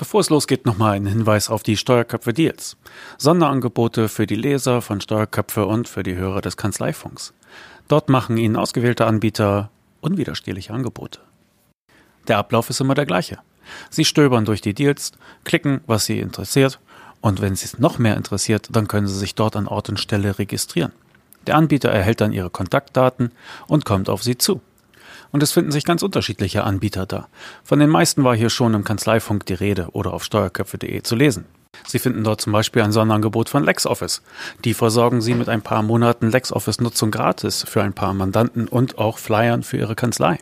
Bevor es losgeht, nochmal ein Hinweis auf die Steuerköpfe Deals. Sonderangebote für die Leser von Steuerköpfe und für die Hörer des Kanzleifunks. Dort machen Ihnen ausgewählte Anbieter unwiderstehliche Angebote. Der Ablauf ist immer der gleiche. Sie stöbern durch die Deals, klicken, was Sie interessiert, und wenn Sie es noch mehr interessiert, dann können Sie sich dort an Ort und Stelle registrieren. Der Anbieter erhält dann Ihre Kontaktdaten und kommt auf Sie zu. Und es finden sich ganz unterschiedliche Anbieter da. Von den meisten war hier schon im Kanzleifunk die Rede oder auf steuerköpfe.de zu lesen. Sie finden dort zum Beispiel ein Sonderangebot von LexOffice. Die versorgen Sie mit ein paar Monaten LexOffice-Nutzung gratis für ein paar Mandanten und auch Flyern für Ihre Kanzlei.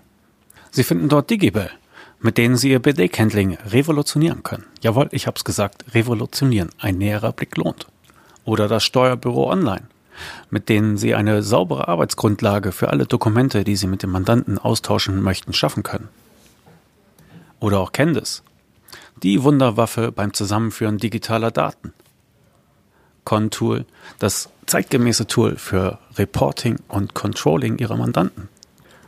Sie finden dort Digibel, mit denen Sie Ihr BD-Handling revolutionieren können. Jawohl, ich hab's gesagt, revolutionieren. Ein näherer Blick lohnt. Oder das Steuerbüro Online mit denen Sie eine saubere Arbeitsgrundlage für alle Dokumente, die Sie mit dem Mandanten austauschen möchten, schaffen können. Oder auch Candice, die Wunderwaffe beim Zusammenführen digitaler Daten. Contool, das zeitgemäße Tool für Reporting und Controlling Ihrer Mandanten.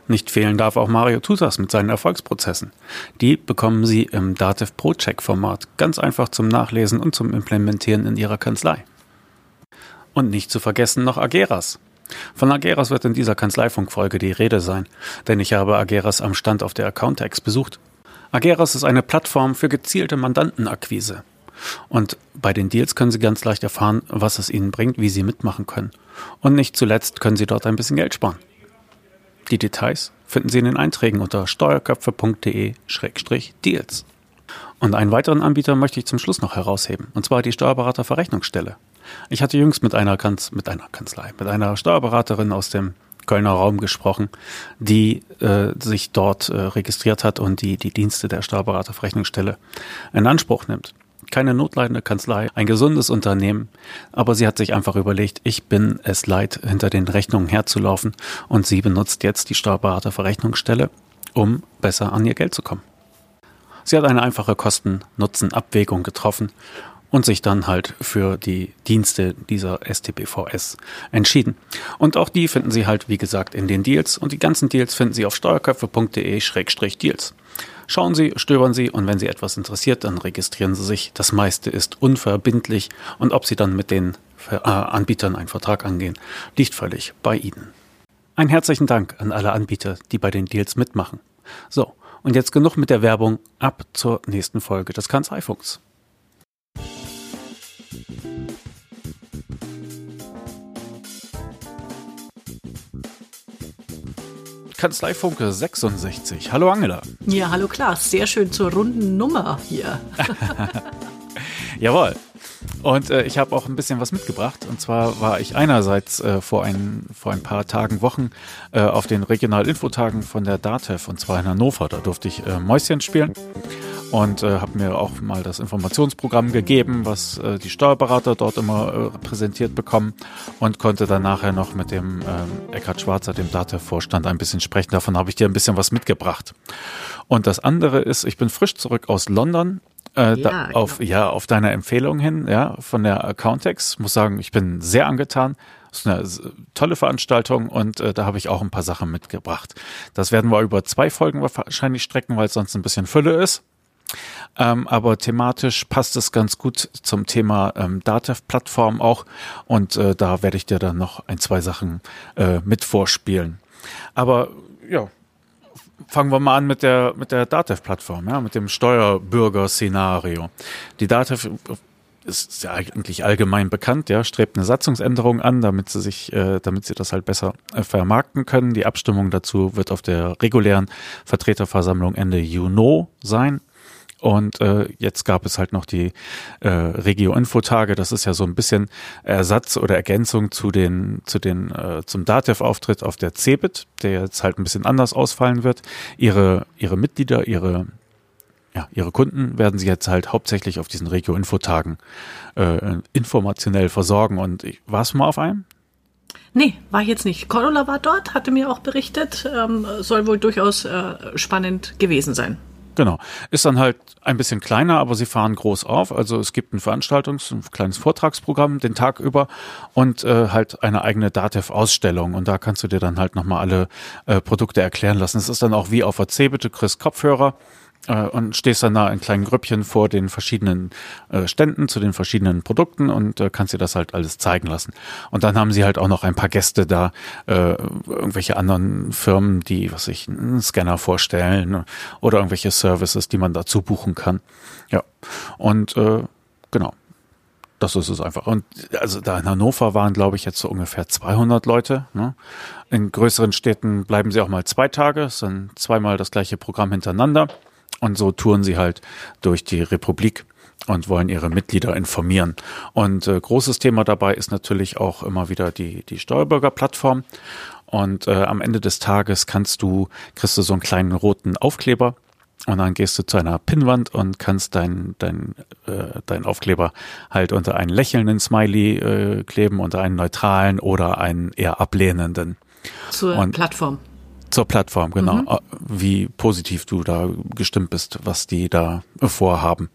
Nicht fehlen darf auch Mario Tutas mit seinen Erfolgsprozessen. Die bekommen Sie im Dativ ProCheck Format ganz einfach zum Nachlesen und zum Implementieren in Ihrer Kanzlei. Und nicht zu vergessen noch Ageras. Von Ageras wird in dieser Kanzleifunkfolge die Rede sein, denn ich habe Ageras am Stand auf der Accountex besucht. Ageras ist eine Plattform für gezielte Mandantenakquise. Und bei den Deals können Sie ganz leicht erfahren, was es Ihnen bringt, wie Sie mitmachen können. Und nicht zuletzt können Sie dort ein bisschen Geld sparen. Die Details finden Sie in den Einträgen unter steuerköpfe.de-deals. Und einen weiteren Anbieter möchte ich zum Schluss noch herausheben, und zwar die Steuerberaterverrechnungsstelle. Ich hatte jüngst mit einer, Kanz mit einer Kanzlei, mit einer Steuerberaterin aus dem Kölner Raum gesprochen, die äh, sich dort äh, registriert hat und die die Dienste der Steuerberaterverrechnungsstelle in Anspruch nimmt. Keine notleidende Kanzlei, ein gesundes Unternehmen, aber sie hat sich einfach überlegt, ich bin es leid, hinter den Rechnungen herzulaufen und sie benutzt jetzt die Steuerberaterverrechnungsstelle, um besser an ihr Geld zu kommen. Sie hat eine einfache Kosten-Nutzen-Abwägung getroffen und sich dann halt für die Dienste dieser STBVS entschieden. Und auch die finden Sie halt, wie gesagt, in den Deals und die ganzen Deals finden Sie auf steuerköpfe.de-deals. Schauen Sie, stöbern Sie und wenn Sie etwas interessiert, dann registrieren Sie sich. Das meiste ist unverbindlich und ob Sie dann mit den äh, Anbietern einen Vertrag angehen, liegt völlig bei Ihnen. Einen herzlichen Dank an alle Anbieter, die bei den Deals mitmachen. So, und jetzt genug mit der Werbung ab zur nächsten Folge des Kanzleifunks. Kanzleifunke 66. Hallo Angela. Ja, hallo Klaas. Sehr schön zur runden Nummer hier. Jawohl. Und äh, ich habe auch ein bisschen was mitgebracht. Und zwar war ich einerseits äh, vor, ein, vor ein paar Tagen, Wochen äh, auf den Regional-Infotagen von der DATEV und zwar in Hannover. Da durfte ich äh, Mäuschen spielen und äh, habe mir auch mal das Informationsprogramm gegeben, was äh, die Steuerberater dort immer äh, präsentiert bekommen und konnte dann nachher noch mit dem äh, Eckhard Schwarzer, dem DATEV-Vorstand, ein bisschen sprechen. Davon habe ich dir ein bisschen was mitgebracht. Und das andere ist, ich bin frisch zurück aus London äh, ja, da, auf, genau. ja, auf deine Empfehlung hin, ja, von der Accountex. Muss sagen, ich bin sehr angetan. Das ist eine tolle Veranstaltung und äh, da habe ich auch ein paar Sachen mitgebracht. Das werden wir über zwei Folgen wahrscheinlich strecken, weil es sonst ein bisschen Fülle ist. Ähm, aber thematisch passt es ganz gut zum Thema ähm, Datev-Plattform auch. Und äh, da werde ich dir dann noch ein, zwei Sachen äh, mit vorspielen. Aber ja, fangen wir mal an mit der, mit der Datev-Plattform, ja, mit dem Steuerbürger-Szenario. Die Datev ist ja eigentlich allgemein bekannt, ja, strebt eine Satzungsänderung an, damit sie sich, äh, damit sie das halt besser äh, vermarkten können. Die Abstimmung dazu wird auf der regulären Vertreterversammlung Ende Juni sein. Und äh, jetzt gab es halt noch die äh, Regio-Info-Tage. Das ist ja so ein bisschen Ersatz oder Ergänzung zu den, zu den, äh, zum Datev-Auftritt auf der CeBIT, der jetzt halt ein bisschen anders ausfallen wird. Ihre, ihre Mitglieder, ihre ja, ihre Kunden werden sie jetzt halt hauptsächlich auf diesen Regio-Info-Tagen äh, informationell versorgen. Und ich, warst du mal auf einem? Nee, war ich jetzt nicht. Corolla war dort, hatte mir auch berichtet, ähm, soll wohl durchaus äh, spannend gewesen sein. Genau. Ist dann halt ein bisschen kleiner, aber sie fahren groß auf. Also es gibt ein Veranstaltungs-, ein kleines Vortragsprogramm den Tag über und äh, halt eine eigene Datev-Ausstellung. Und da kannst du dir dann halt nochmal alle äh, Produkte erklären lassen. Es ist dann auch wie auf der C, bitte Chris Kopfhörer und stehst dann da in kleinen Grüppchen vor den verschiedenen äh, Ständen zu den verschiedenen Produkten und äh, kannst dir das halt alles zeigen lassen. Und dann haben sie halt auch noch ein paar Gäste da, äh, irgendwelche anderen Firmen, die, was ich, einen Scanner vorstellen oder irgendwelche Services, die man dazu buchen kann. Ja. Und äh, genau. Das ist es einfach. Und also da in Hannover waren, glaube ich, jetzt so ungefähr 200 Leute. Ne? In größeren Städten bleiben sie auch mal zwei Tage, es sind zweimal das gleiche Programm hintereinander. Und so touren sie halt durch die Republik und wollen ihre Mitglieder informieren. Und äh, großes Thema dabei ist natürlich auch immer wieder die, die Steuerbürgerplattform. Und äh, am Ende des Tages kannst du, kriegst du so einen kleinen roten Aufkleber und dann gehst du zu einer Pinnwand und kannst dein, dein, äh, dein Aufkleber halt unter einen lächelnden Smiley äh, kleben, unter einen neutralen oder einen eher ablehnenden. Zur und Plattform. Zur Plattform, genau. Mhm. Wie positiv du da gestimmt bist, was die da vorhaben.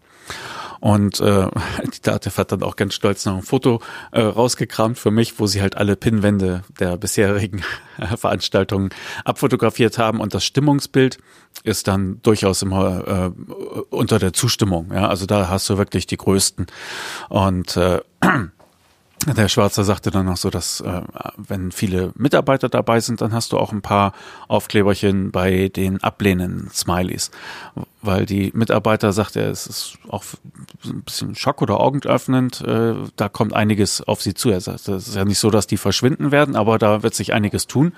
Und äh, die Dativ hat dann auch ganz stolz noch ein Foto äh, rausgekramt für mich, wo sie halt alle Pinnwände der bisherigen Veranstaltungen abfotografiert haben. Und das Stimmungsbild ist dann durchaus immer äh, unter der Zustimmung. Ja, also da hast du wirklich die größten. Und äh, der Schwarzer sagte dann noch so, dass äh, wenn viele Mitarbeiter dabei sind, dann hast du auch ein paar Aufkleberchen bei den ablehnenden Smileys. Weil die Mitarbeiter, sagt er, es ist auch ein bisschen Schock oder augenöffnend, äh, da kommt einiges auf sie zu. Er sagt, es ist ja nicht so, dass die verschwinden werden, aber da wird sich einiges tun.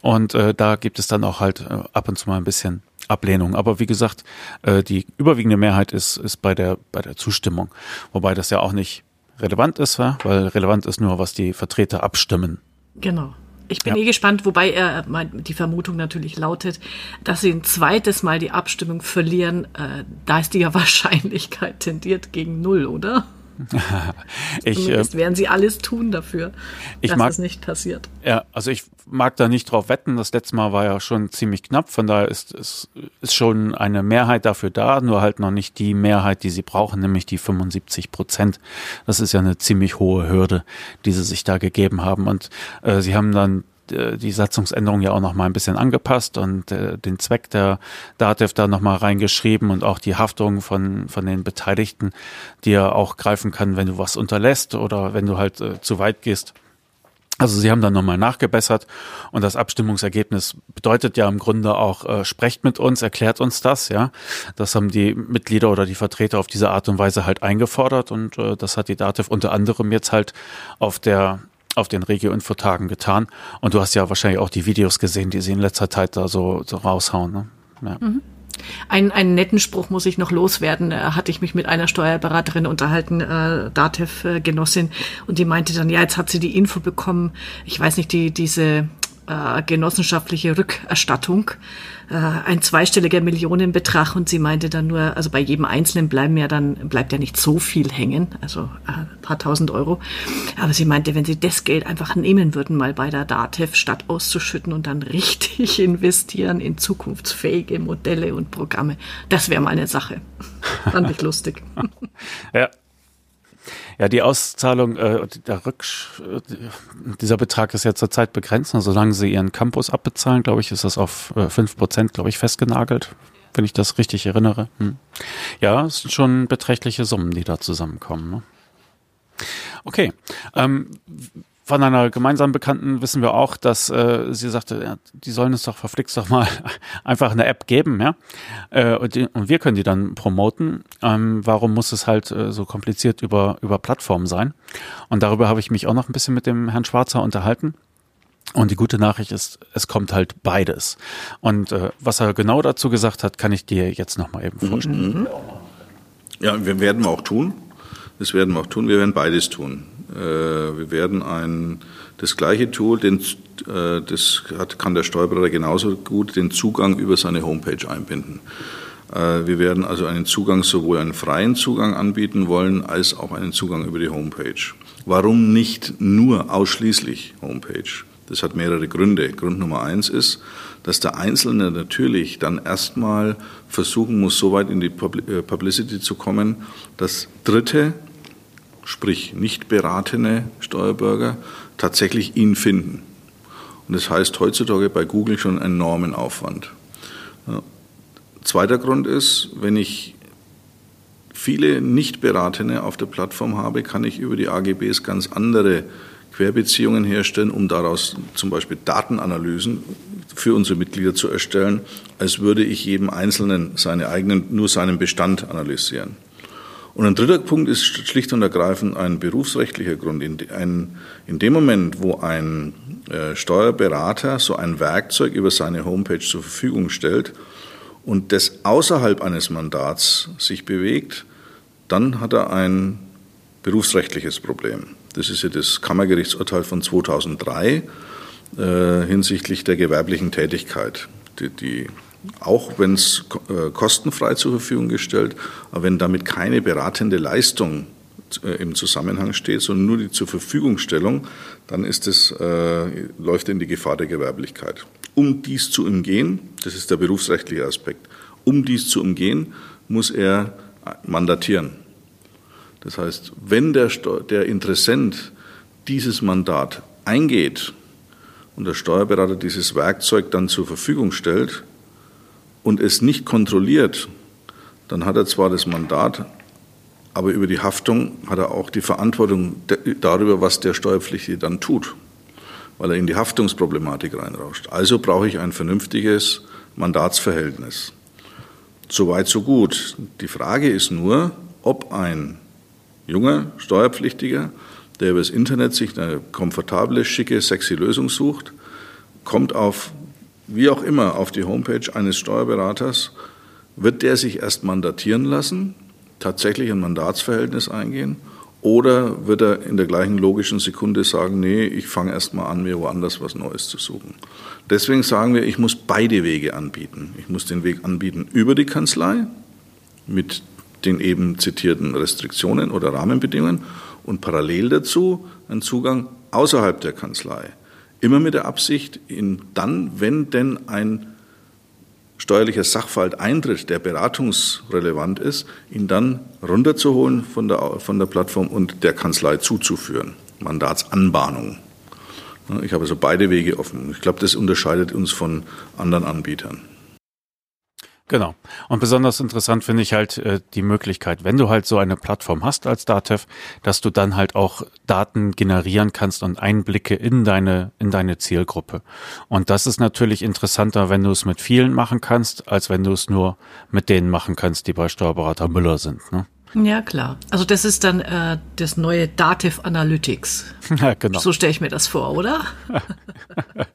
Und äh, da gibt es dann auch halt äh, ab und zu mal ein bisschen Ablehnung. Aber wie gesagt, äh, die überwiegende Mehrheit ist, ist bei der, bei der Zustimmung. Wobei das ja auch nicht relevant ist, weil relevant ist nur, was die Vertreter abstimmen. Genau. Ich bin ja. eh gespannt, wobei er die Vermutung natürlich lautet, dass sie ein zweites Mal die Abstimmung verlieren. Äh, da ist die ja Wahrscheinlichkeit tendiert gegen null, oder? ich, Zumindest äh, werden sie alles tun dafür, dass mag, das nicht passiert. Ja, also ich mag da nicht drauf wetten. Das letzte Mal war ja schon ziemlich knapp. Von daher ist, ist, ist schon eine Mehrheit dafür da, nur halt noch nicht die Mehrheit, die sie brauchen, nämlich die 75 Prozent. Das ist ja eine ziemlich hohe Hürde, die sie sich da gegeben haben. Und äh, sie haben dann die Satzungsänderung ja auch noch mal ein bisschen angepasst und äh, den Zweck der DATEV da noch mal reingeschrieben und auch die Haftung von von den Beteiligten, die ja auch greifen kann, wenn du was unterlässt oder wenn du halt äh, zu weit gehst. Also sie haben dann nochmal nachgebessert und das Abstimmungsergebnis bedeutet ja im Grunde auch, äh, sprecht mit uns, erklärt uns das, ja. Das haben die Mitglieder oder die Vertreter auf diese Art und Weise halt eingefordert und äh, das hat die DATEV unter anderem jetzt halt auf der auf den Regio-Info-Tagen getan. Und du hast ja wahrscheinlich auch die Videos gesehen, die sie in letzter Zeit da so, so raushauen. Ne? Ja. Mhm. Ein, einen netten Spruch muss ich noch loswerden. Da äh, hatte ich mich mit einer Steuerberaterin unterhalten, äh, Datev-Genossin, und die meinte dann, ja, jetzt hat sie die Info bekommen, ich weiß nicht, die, diese äh, genossenschaftliche Rückerstattung, äh, ein zweistelliger Millionenbetrag und sie meinte dann nur, also bei jedem Einzelnen bleiben ja dann, bleibt ja nicht so viel hängen, also äh, ein paar tausend Euro. Aber sie meinte, wenn sie das Geld einfach nehmen würden, mal bei der DATEV statt auszuschütten und dann richtig investieren in zukunftsfähige Modelle und Programme, das wäre mal eine Sache. Fand ich lustig. ja, ja, die Auszahlung, äh, der Rück, dieser Betrag ist ja zurzeit begrenzt. Also solange sie ihren Campus abbezahlen, glaube ich, ist das auf äh, fünf Prozent, glaube ich, festgenagelt, wenn ich das richtig erinnere. Hm. Ja, es sind schon beträchtliche Summen, die da zusammenkommen. Ne? Okay. Ähm, von einer gemeinsamen Bekannten wissen wir auch, dass äh, sie sagte, ja, die sollen es doch verflixt doch mal einfach eine App geben, ja. Äh, und, die, und, wir können die dann promoten. Ähm, warum muss es halt äh, so kompliziert über, über Plattformen sein? Und darüber habe ich mich auch noch ein bisschen mit dem Herrn Schwarzer unterhalten. Und die gute Nachricht ist, es kommt halt beides. Und äh, was er genau dazu gesagt hat, kann ich dir jetzt nochmal eben vorstellen. Mhm. Ja, wir werden wir auch tun. Das werden wir auch tun. Wir werden beides tun. Äh, wir werden ein, das gleiche Tool, den, äh, das hat, kann der Steuerberater genauso gut, den Zugang über seine Homepage einbinden. Äh, wir werden also einen Zugang, sowohl einen freien Zugang anbieten wollen, als auch einen Zugang über die Homepage. Warum nicht nur ausschließlich Homepage? Das hat mehrere Gründe. Grund Nummer eins ist, dass der Einzelne natürlich dann erstmal versuchen muss, so weit in die Publicity zu kommen, dass Dritte sprich nicht beratene Steuerbürger, tatsächlich ihn finden. Und das heißt heutzutage bei Google schon einen enormen Aufwand. zweiter Grund ist, wenn ich viele Nicht-Beratene auf der Plattform habe, kann ich über die AGBs ganz andere Querbeziehungen herstellen, um daraus zum Beispiel Datenanalysen für unsere Mitglieder zu erstellen, als würde ich jedem Einzelnen seine eigenen, nur seinen Bestand analysieren. Und ein dritter Punkt ist schlicht und ergreifend ein berufsrechtlicher Grund. In, ein, in dem Moment, wo ein äh, Steuerberater so ein Werkzeug über seine Homepage zur Verfügung stellt und das außerhalb eines Mandats sich bewegt, dann hat er ein berufsrechtliches Problem. Das ist ja das Kammergerichtsurteil von 2003 äh, hinsichtlich der gewerblichen Tätigkeit, die, die auch wenn es äh, kostenfrei zur Verfügung gestellt, aber wenn damit keine beratende Leistung äh, im Zusammenhang steht, sondern nur die zur Verfügungstellung, dann ist es, äh, läuft in die Gefahr der Gewerblichkeit. Um dies zu umgehen, das ist der berufsrechtliche Aspekt, um dies zu umgehen, muss er mandatieren. Das heißt, wenn der, der Interessent dieses Mandat eingeht und der Steuerberater dieses Werkzeug dann zur Verfügung stellt, und es nicht kontrolliert, dann hat er zwar das Mandat, aber über die Haftung hat er auch die Verantwortung darüber, was der Steuerpflichtige dann tut, weil er in die Haftungsproblematik reinrauscht. Also brauche ich ein vernünftiges Mandatsverhältnis. Soweit, so gut. Die Frage ist nur, ob ein junger Steuerpflichtiger, der über das Internet sich eine komfortable, schicke, sexy Lösung sucht, kommt auf wie auch immer auf die Homepage eines Steuerberaters, wird der sich erst mandatieren lassen, tatsächlich ein Mandatsverhältnis eingehen, oder wird er in der gleichen logischen Sekunde sagen, nee, ich fange erst mal an, mir woanders was Neues zu suchen. Deswegen sagen wir, ich muss beide Wege anbieten. Ich muss den Weg anbieten über die Kanzlei mit den eben zitierten Restriktionen oder Rahmenbedingungen und parallel dazu einen Zugang außerhalb der Kanzlei. Immer mit der Absicht, ihn dann, wenn denn ein steuerlicher Sachverhalt eintritt, der beratungsrelevant ist, ihn dann runterzuholen von der, von der Plattform und der Kanzlei zuzuführen. Mandatsanbahnung. Ich habe also beide Wege offen. Ich glaube, das unterscheidet uns von anderen Anbietern. Genau. Und besonders interessant finde ich halt äh, die Möglichkeit, wenn du halt so eine Plattform hast als Datev, dass du dann halt auch Daten generieren kannst und Einblicke in deine in deine Zielgruppe. Und das ist natürlich interessanter, wenn du es mit vielen machen kannst, als wenn du es nur mit denen machen kannst, die bei Steuerberater Müller sind. Ne? Ja, klar. Also das ist dann äh, das neue Dativ Analytics. Ja, genau. So stelle ich mir das vor, oder?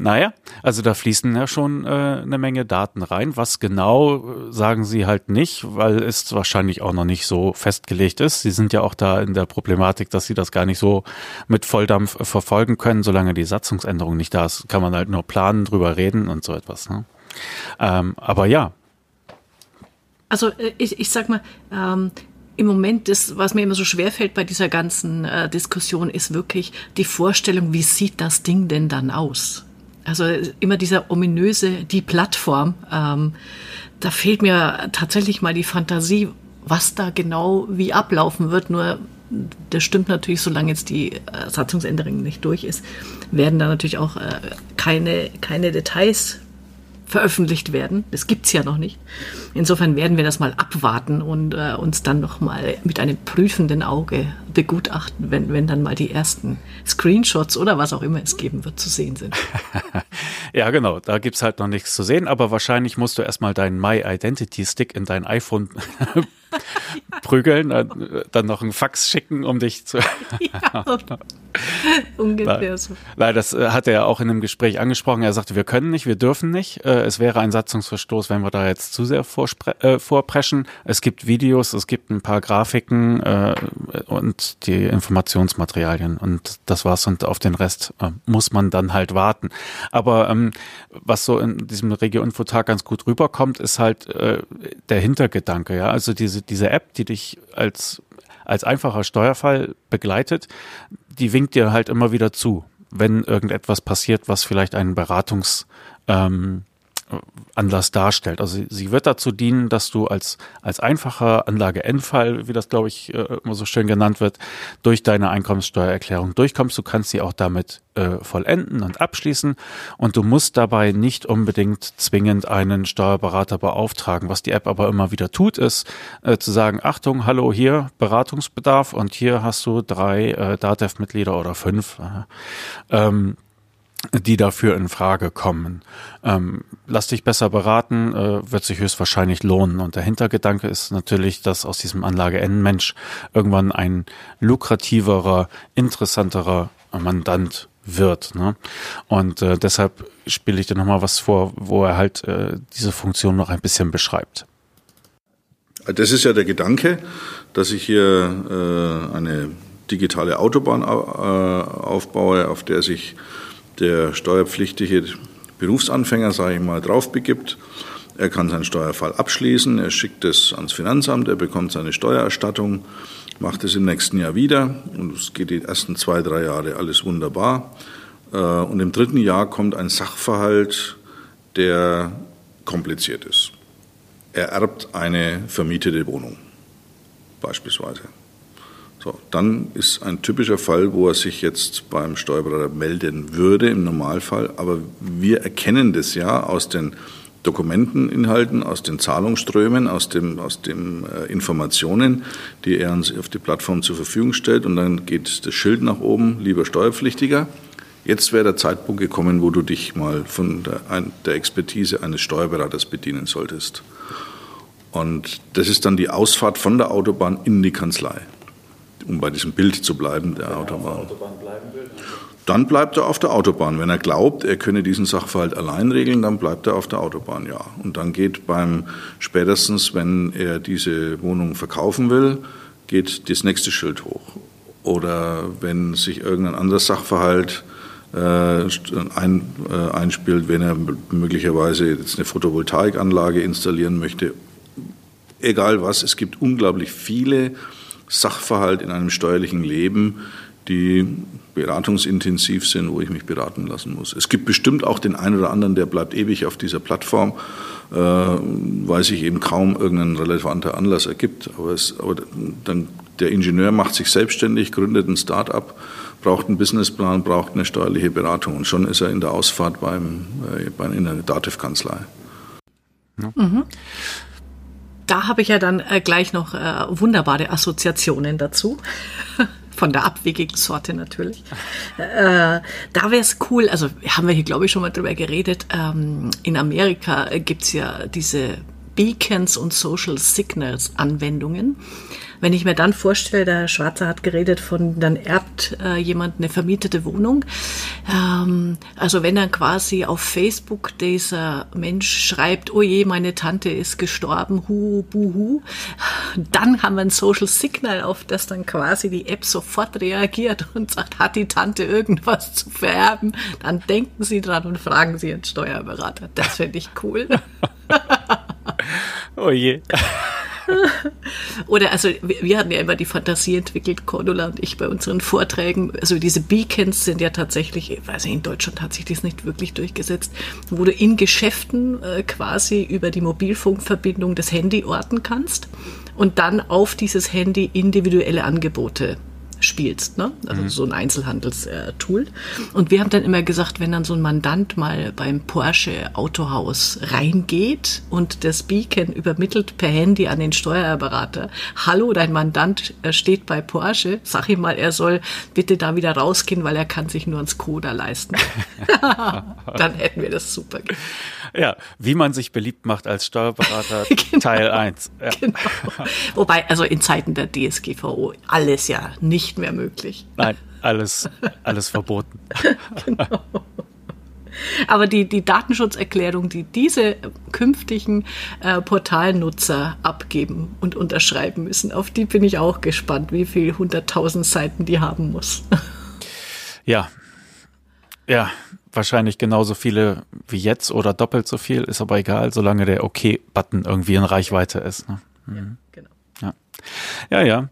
Naja, also da fließen ja schon äh, eine Menge Daten rein. Was genau, äh, sagen sie halt nicht, weil es wahrscheinlich auch noch nicht so festgelegt ist. Sie sind ja auch da in der Problematik, dass sie das gar nicht so mit Volldampf äh, verfolgen können. Solange die Satzungsänderung nicht da ist, kann man halt nur planen, drüber reden und so etwas. Ne? Ähm, aber ja. Also äh, ich, ich sag mal, ähm, im Moment, das, was mir immer so schwerfällt bei dieser ganzen äh, Diskussion, ist wirklich die Vorstellung, wie sieht das Ding denn dann aus? Also immer dieser ominöse, die Plattform. Ähm, da fehlt mir tatsächlich mal die Fantasie, was da genau wie ablaufen wird. Nur das stimmt natürlich, solange jetzt die äh, Satzungsänderung nicht durch ist, werden da natürlich auch äh, keine, keine Details veröffentlicht werden. Das gibt's ja noch nicht. Insofern werden wir das mal abwarten und äh, uns dann noch mal mit einem prüfenden Auge begutachten, wenn, wenn dann mal die ersten Screenshots oder was auch immer es geben wird, zu sehen sind. ja, genau. Da gibt's halt noch nichts zu sehen, aber wahrscheinlich musst du erstmal deinen My Identity Stick in dein iPhone prügeln, dann, dann, noch einen Fax schicken, um dich zu. ja, ungefähr so. Nein, das äh, hat er ja auch in einem Gespräch angesprochen. Er sagte, wir können nicht, wir dürfen nicht. Äh, es wäre ein Satzungsverstoß, wenn wir da jetzt zu sehr äh, vorpreschen. Es gibt Videos, es gibt ein paar Grafiken und die Informationsmaterialien und das war's. Und auf den Rest muss man dann halt warten. Aber ähm, was so in diesem Regio-Info-Tag ganz gut rüberkommt, ist halt der Hintergedanke. Ja, also diese diese App, die dich als als einfacher Steuerfall begleitet, die winkt dir halt immer wieder zu, wenn irgendetwas passiert, was vielleicht einen Beratungs ähm, Anlass darstellt. Also sie wird dazu dienen, dass du als, als einfacher Anlage-Endfall, wie das glaube ich äh, immer so schön genannt wird, durch deine Einkommenssteuererklärung durchkommst. Du kannst sie auch damit äh, vollenden und abschließen und du musst dabei nicht unbedingt zwingend einen Steuerberater beauftragen. Was die App aber immer wieder tut, ist äh, zu sagen, Achtung, hallo, hier Beratungsbedarf und hier hast du drei äh, DATEV-Mitglieder oder fünf. Ähm, die dafür in Frage kommen. Ähm, lass dich besser beraten, äh, wird sich höchstwahrscheinlich lohnen. Und der Hintergedanke ist natürlich, dass aus diesem Anlage N-Mensch irgendwann ein lukrativerer, interessanterer Mandant wird. Ne? Und äh, deshalb spiele ich dir nochmal was vor, wo er halt äh, diese Funktion noch ein bisschen beschreibt. Das ist ja der Gedanke, dass ich hier äh, eine digitale Autobahn äh, aufbaue, auf der sich der steuerpflichtige Berufsanfänger, sage ich mal, drauf begibt. Er kann seinen Steuerfall abschließen, er schickt es ans Finanzamt, er bekommt seine Steuererstattung, macht es im nächsten Jahr wieder und es geht die ersten zwei, drei Jahre alles wunderbar. Äh, und im dritten Jahr kommt ein Sachverhalt, der kompliziert ist. Er erbt eine vermietete Wohnung, beispielsweise. So, dann ist ein typischer Fall, wo er sich jetzt beim Steuerberater melden würde im Normalfall. Aber wir erkennen das ja aus den Dokumenteninhalten, aus den Zahlungsströmen, aus den aus dem, äh, Informationen, die er uns auf die Plattform zur Verfügung stellt. Und dann geht das Schild nach oben, lieber Steuerpflichtiger. Jetzt wäre der Zeitpunkt gekommen, wo du dich mal von der, der Expertise eines Steuerberaters bedienen solltest. Und das ist dann die Ausfahrt von der Autobahn in die Kanzlei um bei diesem Bild zu bleiben, der Wenn Autobahn. Autobahn will, dann bleibt er auf der Autobahn. Wenn er glaubt, er könne diesen Sachverhalt allein regeln, dann bleibt er auf der Autobahn, ja. Und dann geht beim, spätestens, wenn er diese Wohnung verkaufen will, geht das nächste Schild hoch. Oder wenn sich irgendein anderer Sachverhalt äh, ein, äh, einspielt, wenn er möglicherweise jetzt eine Photovoltaikanlage installieren möchte, egal was, es gibt unglaublich viele Sachverhalt in einem steuerlichen Leben, die beratungsintensiv sind, wo ich mich beraten lassen muss. Es gibt bestimmt auch den einen oder anderen, der bleibt ewig auf dieser Plattform, äh, weil sich eben kaum irgendein relevanter Anlass ergibt. Aber, es, aber dann, der Ingenieur macht sich selbstständig, gründet ein Start-up, braucht einen Businessplan, braucht eine steuerliche Beratung und schon ist er in der Ausfahrt beim, äh, bei, in der Dativ-Kanzlei. Ja. Mhm da habe ich ja dann äh, gleich noch äh, wunderbare Assoziationen dazu. Von der abwegigen Sorte natürlich. Äh, da wäre es cool, also haben wir hier, glaube ich, schon mal drüber geredet. Ähm, in Amerika gibt's ja diese Beacons und Social Signals Anwendungen. Wenn ich mir dann vorstelle, der Schwarze hat geredet von, dann erbt äh, jemand eine vermietete Wohnung. Ähm, also wenn dann quasi auf Facebook dieser Mensch schreibt, oh je, meine Tante ist gestorben, hu, buhu, dann haben wir ein Social Signal, auf das dann quasi die App sofort reagiert und sagt, hat die Tante irgendwas zu vererben? Dann denken Sie dran und fragen Sie Ihren Steuerberater. Das finde ich cool. oh je. Oder also wir hatten ja immer die Fantasie entwickelt, Cordula und ich bei unseren Vorträgen. Also diese Beacons sind ja tatsächlich, ich weiß nicht, in Deutschland hat sich das nicht wirklich durchgesetzt, wo du in Geschäften äh, quasi über die Mobilfunkverbindung das Handy orten kannst und dann auf dieses Handy individuelle Angebote spielst, ne? Also mhm. so ein Einzelhandelstool. Und wir haben dann immer gesagt, wenn dann so ein Mandant mal beim Porsche Autohaus reingeht und das Beacon übermittelt per Handy an den Steuerberater, hallo, dein Mandant äh, steht bei Porsche, sag ihm mal, er soll bitte da wieder rausgehen, weil er kann sich nur ein Skoda leisten. dann hätten wir das super. Ja, wie man sich beliebt macht als Steuerberater, genau. Teil 1. Ja. Genau. Wobei, also in Zeiten der DSGVO alles ja nicht mehr möglich. Nein, alles, alles verboten. genau. Aber die, die Datenschutzerklärung, die diese künftigen äh, Portalnutzer abgeben und unterschreiben müssen, auf die bin ich auch gespannt, wie viel 100.000 Seiten die haben muss. Ja, ja, wahrscheinlich genauso viele wie jetzt oder doppelt so viel, ist aber egal, solange der OK-Button okay irgendwie in Reichweite ist. Ne? Mhm. Ja, genau. Ja. ja,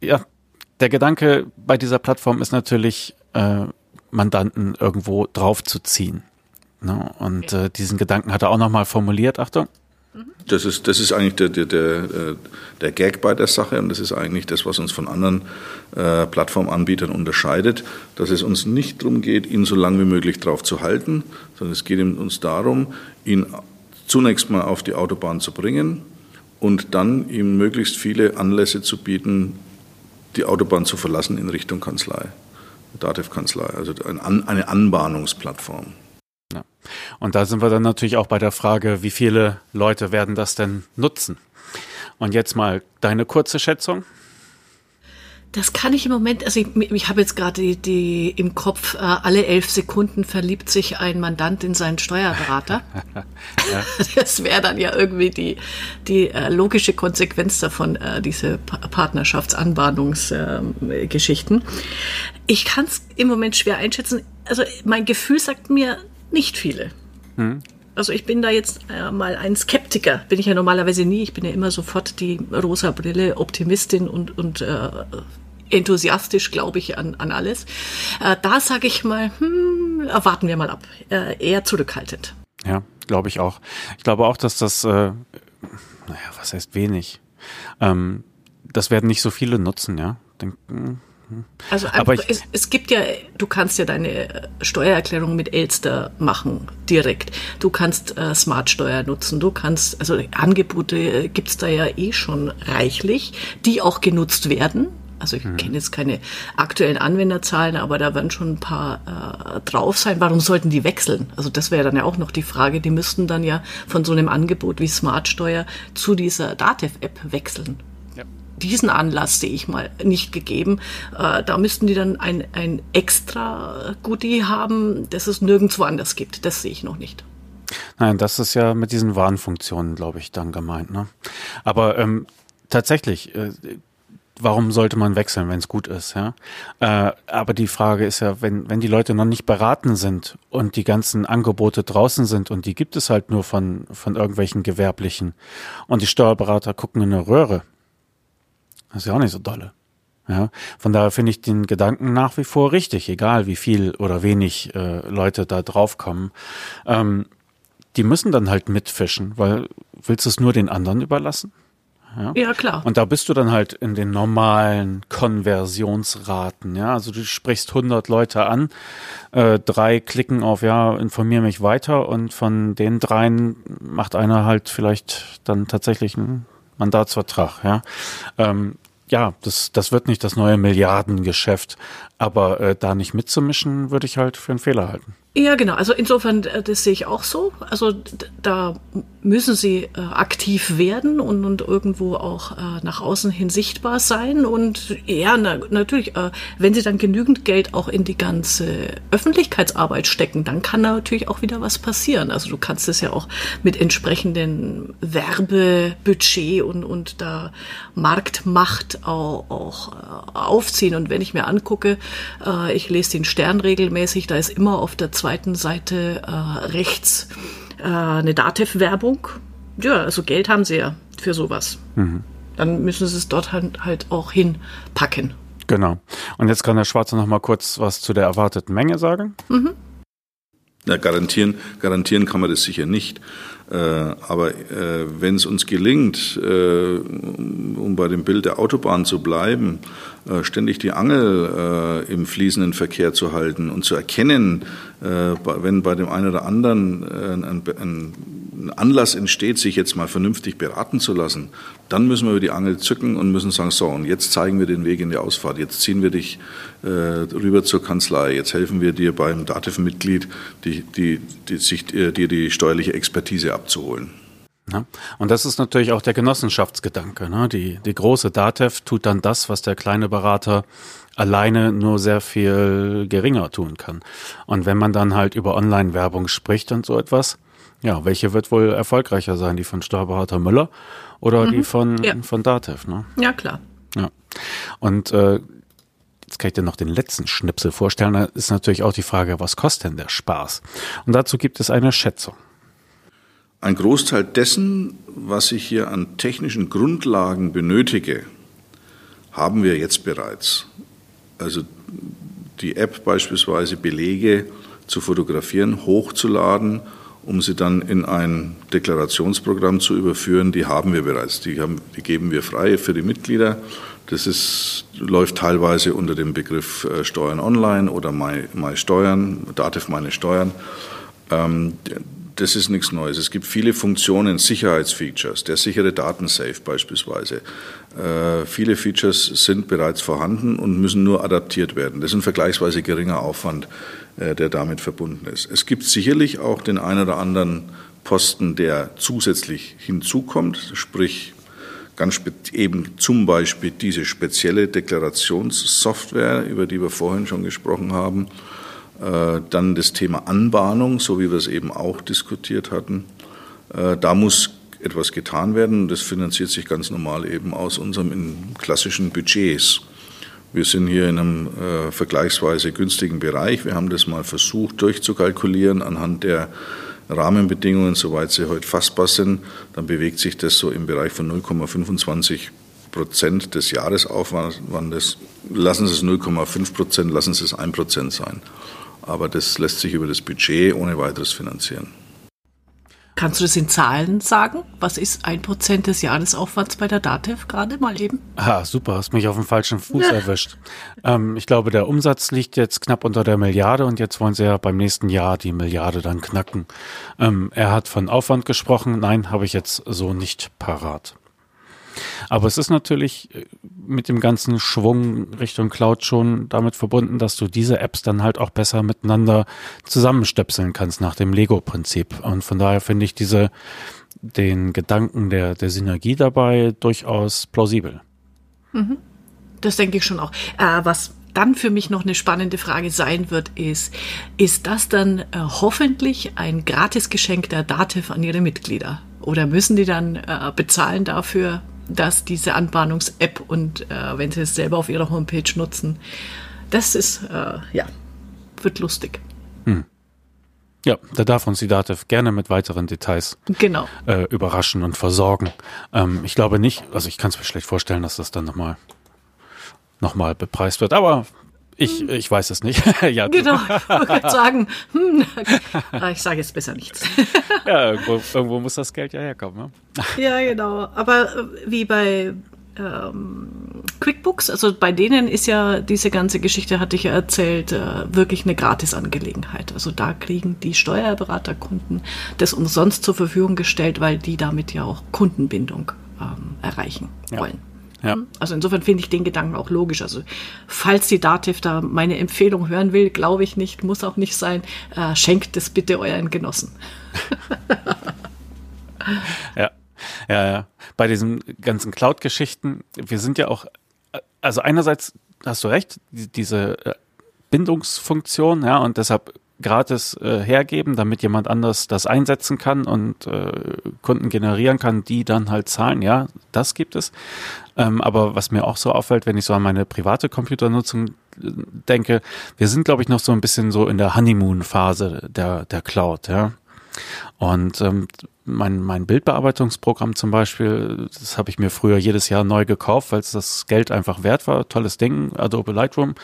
ja. Der Gedanke bei dieser Plattform ist natürlich, äh, Mandanten irgendwo draufzuziehen. Ne? Und äh, diesen Gedanken hat er auch nochmal formuliert. Achtung. Das ist, das ist eigentlich der, der, der, der Gag bei der Sache und das ist eigentlich das, was uns von anderen äh, Plattformanbietern unterscheidet, dass es uns nicht darum geht, ihn so lange wie möglich drauf zu halten, sondern es geht uns darum, ihn zunächst mal auf die Autobahn zu bringen und dann ihm möglichst viele Anlässe zu bieten, die Autobahn zu verlassen in Richtung Kanzlei, Datev-Kanzlei, also eine Anbahnungsplattform. Ja. Und da sind wir dann natürlich auch bei der Frage, wie viele Leute werden das denn nutzen? Und jetzt mal deine kurze Schätzung. Das kann ich im Moment, also ich, ich habe jetzt gerade die, die, im Kopf, äh, alle elf Sekunden verliebt sich ein Mandant in seinen Steuerberater. Das wäre dann ja irgendwie die, die äh, logische Konsequenz davon, äh, diese pa Partnerschaftsanbahnungsgeschichten. ich kann es im Moment schwer einschätzen. Also mein Gefühl sagt mir, nicht viele. Hm. Also ich bin da jetzt äh, mal ein Skeptiker, bin ich ja normalerweise nie. Ich bin ja immer sofort die rosa Brille, Optimistin und, und äh, enthusiastisch, glaube ich, an, an alles. Äh, da sage ich mal, hm, warten wir mal ab. Äh, eher zurückhaltend. Ja, glaube ich auch. Ich glaube auch, dass das, äh, naja, was heißt wenig? Ähm, das werden nicht so viele nutzen, ja. Denk, hm, also einfach, ich, es, es, gibt ja, du kannst ja deine Steuererklärung mit Elster machen direkt. Du kannst äh, Smartsteuer nutzen. Du kannst, also Angebote äh, gibt's da ja eh schon reichlich, die auch genutzt werden. Also ich mhm. kenne jetzt keine aktuellen Anwenderzahlen, aber da werden schon ein paar äh, drauf sein. Warum sollten die wechseln? Also das wäre dann ja auch noch die Frage. Die müssten dann ja von so einem Angebot wie Smartsteuer zu dieser Datev-App wechseln diesen Anlass sehe ich mal nicht gegeben. Äh, da müssten die dann ein, ein extra Goodie haben, das es nirgendwo anders gibt. Das sehe ich noch nicht. Nein, das ist ja mit diesen Warnfunktionen, glaube ich, dann gemeint. Ne? Aber ähm, tatsächlich, äh, warum sollte man wechseln, wenn es gut ist? Ja? Äh, aber die Frage ist ja, wenn, wenn die Leute noch nicht beraten sind und die ganzen Angebote draußen sind und die gibt es halt nur von, von irgendwelchen Gewerblichen und die Steuerberater gucken in eine Röhre, das ist ja auch nicht so dolle. Ja, von daher finde ich den Gedanken nach wie vor richtig, egal wie viel oder wenig äh, Leute da draufkommen. Ähm, die müssen dann halt mitfischen, weil willst du es nur den anderen überlassen? Ja? ja, klar. Und da bist du dann halt in den normalen Konversionsraten. Ja, also du sprichst 100 Leute an, äh, drei klicken auf ja, informier mich weiter und von den dreien macht einer halt vielleicht dann tatsächlich einen Mandatsvertrag. Ja, ähm, ja, das, das wird nicht das neue Milliardengeschäft, aber äh, da nicht mitzumischen, würde ich halt für einen Fehler halten. Ja, genau. Also insofern, äh, das sehe ich auch so. Also da müssen sie äh, aktiv werden und, und irgendwo auch äh, nach außen hin sichtbar sein. Und ja, na, natürlich, äh, wenn sie dann genügend Geld auch in die ganze Öffentlichkeitsarbeit stecken, dann kann da natürlich auch wieder was passieren. Also du kannst es ja auch mit entsprechenden Werbebudget und, und da Marktmacht auch, auch äh, aufziehen. Und wenn ich mir angucke, äh, ich lese den Stern regelmäßig, da ist immer auf der zweiten Seite äh, rechts äh, eine Datev-Werbung. Ja, also Geld haben sie ja für sowas. Mhm. Dann müssen sie es dort halt, halt auch hinpacken. Genau. Und jetzt kann der Schwarze noch mal kurz was zu der erwarteten Menge sagen. Mhm. Na, garantieren, garantieren kann man das sicher nicht. Äh, aber äh, wenn es uns gelingt, äh, um bei dem Bild der Autobahn zu bleiben, ständig die Angel im fließenden Verkehr zu halten und zu erkennen, wenn bei dem einen oder anderen ein, Anlass entsteht, sich jetzt mal vernünftig beraten zu lassen, dann müssen wir über die Angel zücken und müssen sagen, so, und jetzt zeigen wir den Weg in die Ausfahrt, jetzt ziehen wir dich äh, rüber zur Kanzlei, jetzt helfen wir dir beim DATEV-Mitglied, die, die, die, sich, dir die steuerliche Expertise abzuholen. Ja. Und das ist natürlich auch der Genossenschaftsgedanke. Ne? Die, die große DATEV tut dann das, was der kleine Berater alleine nur sehr viel geringer tun kann. Und wenn man dann halt über Online-Werbung spricht und so etwas, ja, welche wird wohl erfolgreicher sein? Die von Steuerberater Müller oder mhm. die von, ja. von DATEV? Ne? Ja, klar. Ja. Und äh, jetzt kann ich dir noch den letzten Schnipsel vorstellen. Da ist natürlich auch die Frage, was kostet denn der Spaß? Und dazu gibt es eine Schätzung. Ein Großteil dessen, was ich hier an technischen Grundlagen benötige, haben wir jetzt bereits. Also die App beispielsweise Belege zu fotografieren, hochzuladen, um sie dann in ein Deklarationsprogramm zu überführen. Die haben wir bereits, die, haben, die geben wir frei für die Mitglieder. Das ist, läuft teilweise unter dem Begriff äh, Steuern online oder My, My Steuern, Dativ meine Steuern. Ähm, das ist nichts Neues. Es gibt viele Funktionen, Sicherheitsfeatures, der sichere Datensafe beispielsweise. Äh, viele Features sind bereits vorhanden und müssen nur adaptiert werden. Das ist ein vergleichsweise geringer Aufwand, der damit verbunden ist. Es gibt sicherlich auch den einen oder anderen Posten, der zusätzlich hinzukommt, sprich ganz eben zum Beispiel diese spezielle Deklarationssoftware, über die wir vorhin schon gesprochen haben äh, dann das Thema Anbahnung, so wie wir es eben auch diskutiert hatten. Äh, da muss etwas getan werden. Das finanziert sich ganz normal eben aus unserem klassischen Budgets. Wir sind hier in einem äh, vergleichsweise günstigen Bereich. Wir haben das mal versucht durchzukalkulieren anhand der Rahmenbedingungen, soweit sie heute fassbar sind. Dann bewegt sich das so im Bereich von 0,25 Prozent des Jahresaufwandes. Lassen Sie es 0,5 Prozent, lassen Sie es 1 Prozent sein aber das lässt sich über das Budget ohne weiteres finanzieren. Kannst du das in Zahlen sagen? Was ist ein Prozent des Jahresaufwands bei der DATEV gerade mal eben? Ah, super, hast mich auf dem falschen Fuß ja. erwischt. Ähm, ich glaube, der Umsatz liegt jetzt knapp unter der Milliarde und jetzt wollen sie ja beim nächsten Jahr die Milliarde dann knacken. Ähm, er hat von Aufwand gesprochen. Nein, habe ich jetzt so nicht parat. Aber es ist natürlich äh, mit dem ganzen Schwung Richtung Cloud schon damit verbunden, dass du diese Apps dann halt auch besser miteinander zusammenstöpseln kannst nach dem Lego-Prinzip. Und von daher finde ich diese, den Gedanken der, der Synergie dabei durchaus plausibel. Mhm. Das denke ich schon auch. Äh, was dann für mich noch eine spannende Frage sein wird, ist, ist das dann äh, hoffentlich ein Gratisgeschenk der Dativ an ihre Mitglieder? Oder müssen die dann äh, bezahlen dafür, dass diese Anbahnungs-App und äh, wenn sie es selber auf ihrer Homepage nutzen, das ist, äh, ja, wird lustig. Hm. Ja, da darf uns die Dativ gerne mit weiteren Details genau. äh, überraschen und versorgen. Ähm, ich glaube nicht, also ich kann es mir schlecht vorstellen, dass das dann nochmal noch mal bepreist wird, aber ich, hm. ich weiß es nicht. ja, genau, ich würde sagen, hm, ich sage jetzt besser nichts. ja, irgendwo, irgendwo, muss das Geld ja herkommen. Ne? ja, genau. Aber äh, wie bei ähm, QuickBooks, also bei denen ist ja diese ganze Geschichte, hatte ich ja erzählt, äh, wirklich eine Gratisangelegenheit. Also da kriegen die Steuerberaterkunden das umsonst zur Verfügung gestellt, weil die damit ja auch Kundenbindung ähm, erreichen ja. wollen. Ja. Also insofern finde ich den Gedanken auch logisch. Also falls die Dativ da meine Empfehlung hören will, glaube ich nicht, muss auch nicht sein, äh, schenkt es bitte euren Genossen. ja, ja, ja. Bei diesen ganzen Cloud-Geschichten, wir sind ja auch, also einerseits hast du recht, diese äh, Bindungsfunktion, ja, und deshalb gratis äh, hergeben, damit jemand anders das einsetzen kann und äh, Kunden generieren kann, die dann halt zahlen. Ja, das gibt es. Ähm, aber was mir auch so auffällt, wenn ich so an meine private Computernutzung äh, denke, wir sind, glaube ich, noch so ein bisschen so in der Honeymoon-Phase der, der Cloud, ja. Und ähm, mein, mein Bildbearbeitungsprogramm zum Beispiel, das habe ich mir früher jedes Jahr neu gekauft, weil es das Geld einfach wert war. Tolles Ding, Adobe Lightroom.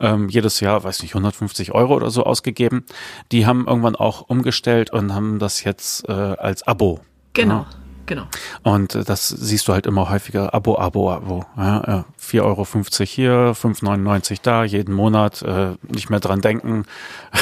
Ähm, jedes Jahr, weiß nicht, 150 Euro oder so ausgegeben. Die haben irgendwann auch umgestellt und haben das jetzt äh, als Abo. Genau. Ja. Genau. Und äh, das siehst du halt immer häufiger. Abo, Abo, Abo. Ja, äh, 4,50 Euro hier, 5,99 da, jeden Monat, äh, nicht mehr dran denken.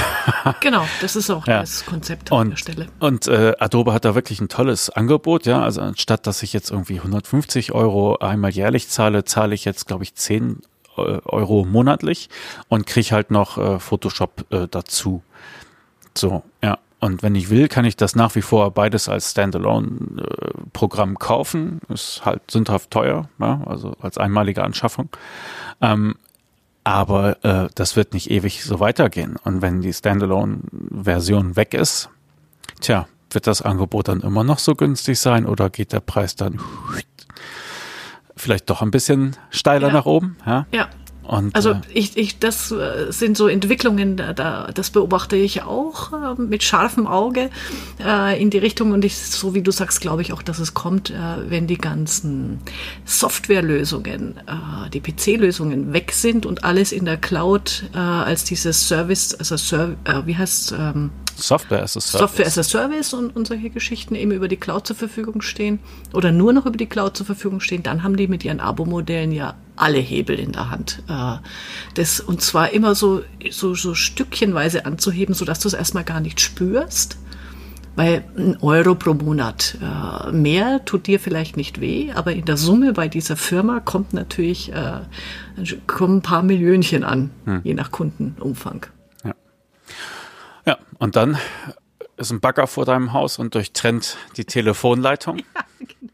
genau, das ist auch ja. das Konzept an der Stelle. Und äh, Adobe hat da wirklich ein tolles Angebot, ja. Also anstatt dass ich jetzt irgendwie 150 Euro einmal jährlich zahle, zahle ich jetzt, glaube ich, 10 äh, Euro monatlich und kriege halt noch äh, Photoshop äh, dazu. So, ja. Und wenn ich will, kann ich das nach wie vor beides als Standalone-Programm kaufen. Ist halt sündhaft teuer, ja, also als einmalige Anschaffung. Ähm, aber äh, das wird nicht ewig so weitergehen. Und wenn die Standalone-Version weg ist, tja, wird das Angebot dann immer noch so günstig sein oder geht der Preis dann vielleicht doch ein bisschen steiler ja. nach oben? Ja. ja. Und, also äh, ich, ich, das äh, sind so Entwicklungen, da, das beobachte ich auch äh, mit scharfem Auge in die Richtung und ich, so wie du sagst, glaube ich auch, dass es kommt, wenn die ganzen Softwarelösungen, die PC-Lösungen weg sind und alles in der Cloud als dieses Service, also Serv wie heißt ähm, Software as a Service. Software as a Service und, und solche Geschichten eben über die Cloud zur Verfügung stehen oder nur noch über die Cloud zur Verfügung stehen, dann haben die mit ihren Abo-Modellen ja alle Hebel in der Hand. Äh, das, und zwar immer so, so, so stückchenweise anzuheben, sodass du es erstmal gar nicht spürst. Weil ein Euro pro Monat äh, mehr tut dir vielleicht nicht weh, aber in der Summe bei dieser Firma kommt natürlich äh, kommen ein paar Millionchen an, je nach Kundenumfang. Ja, und dann ist ein Bagger vor deinem Haus und durchtrennt die Telefonleitung.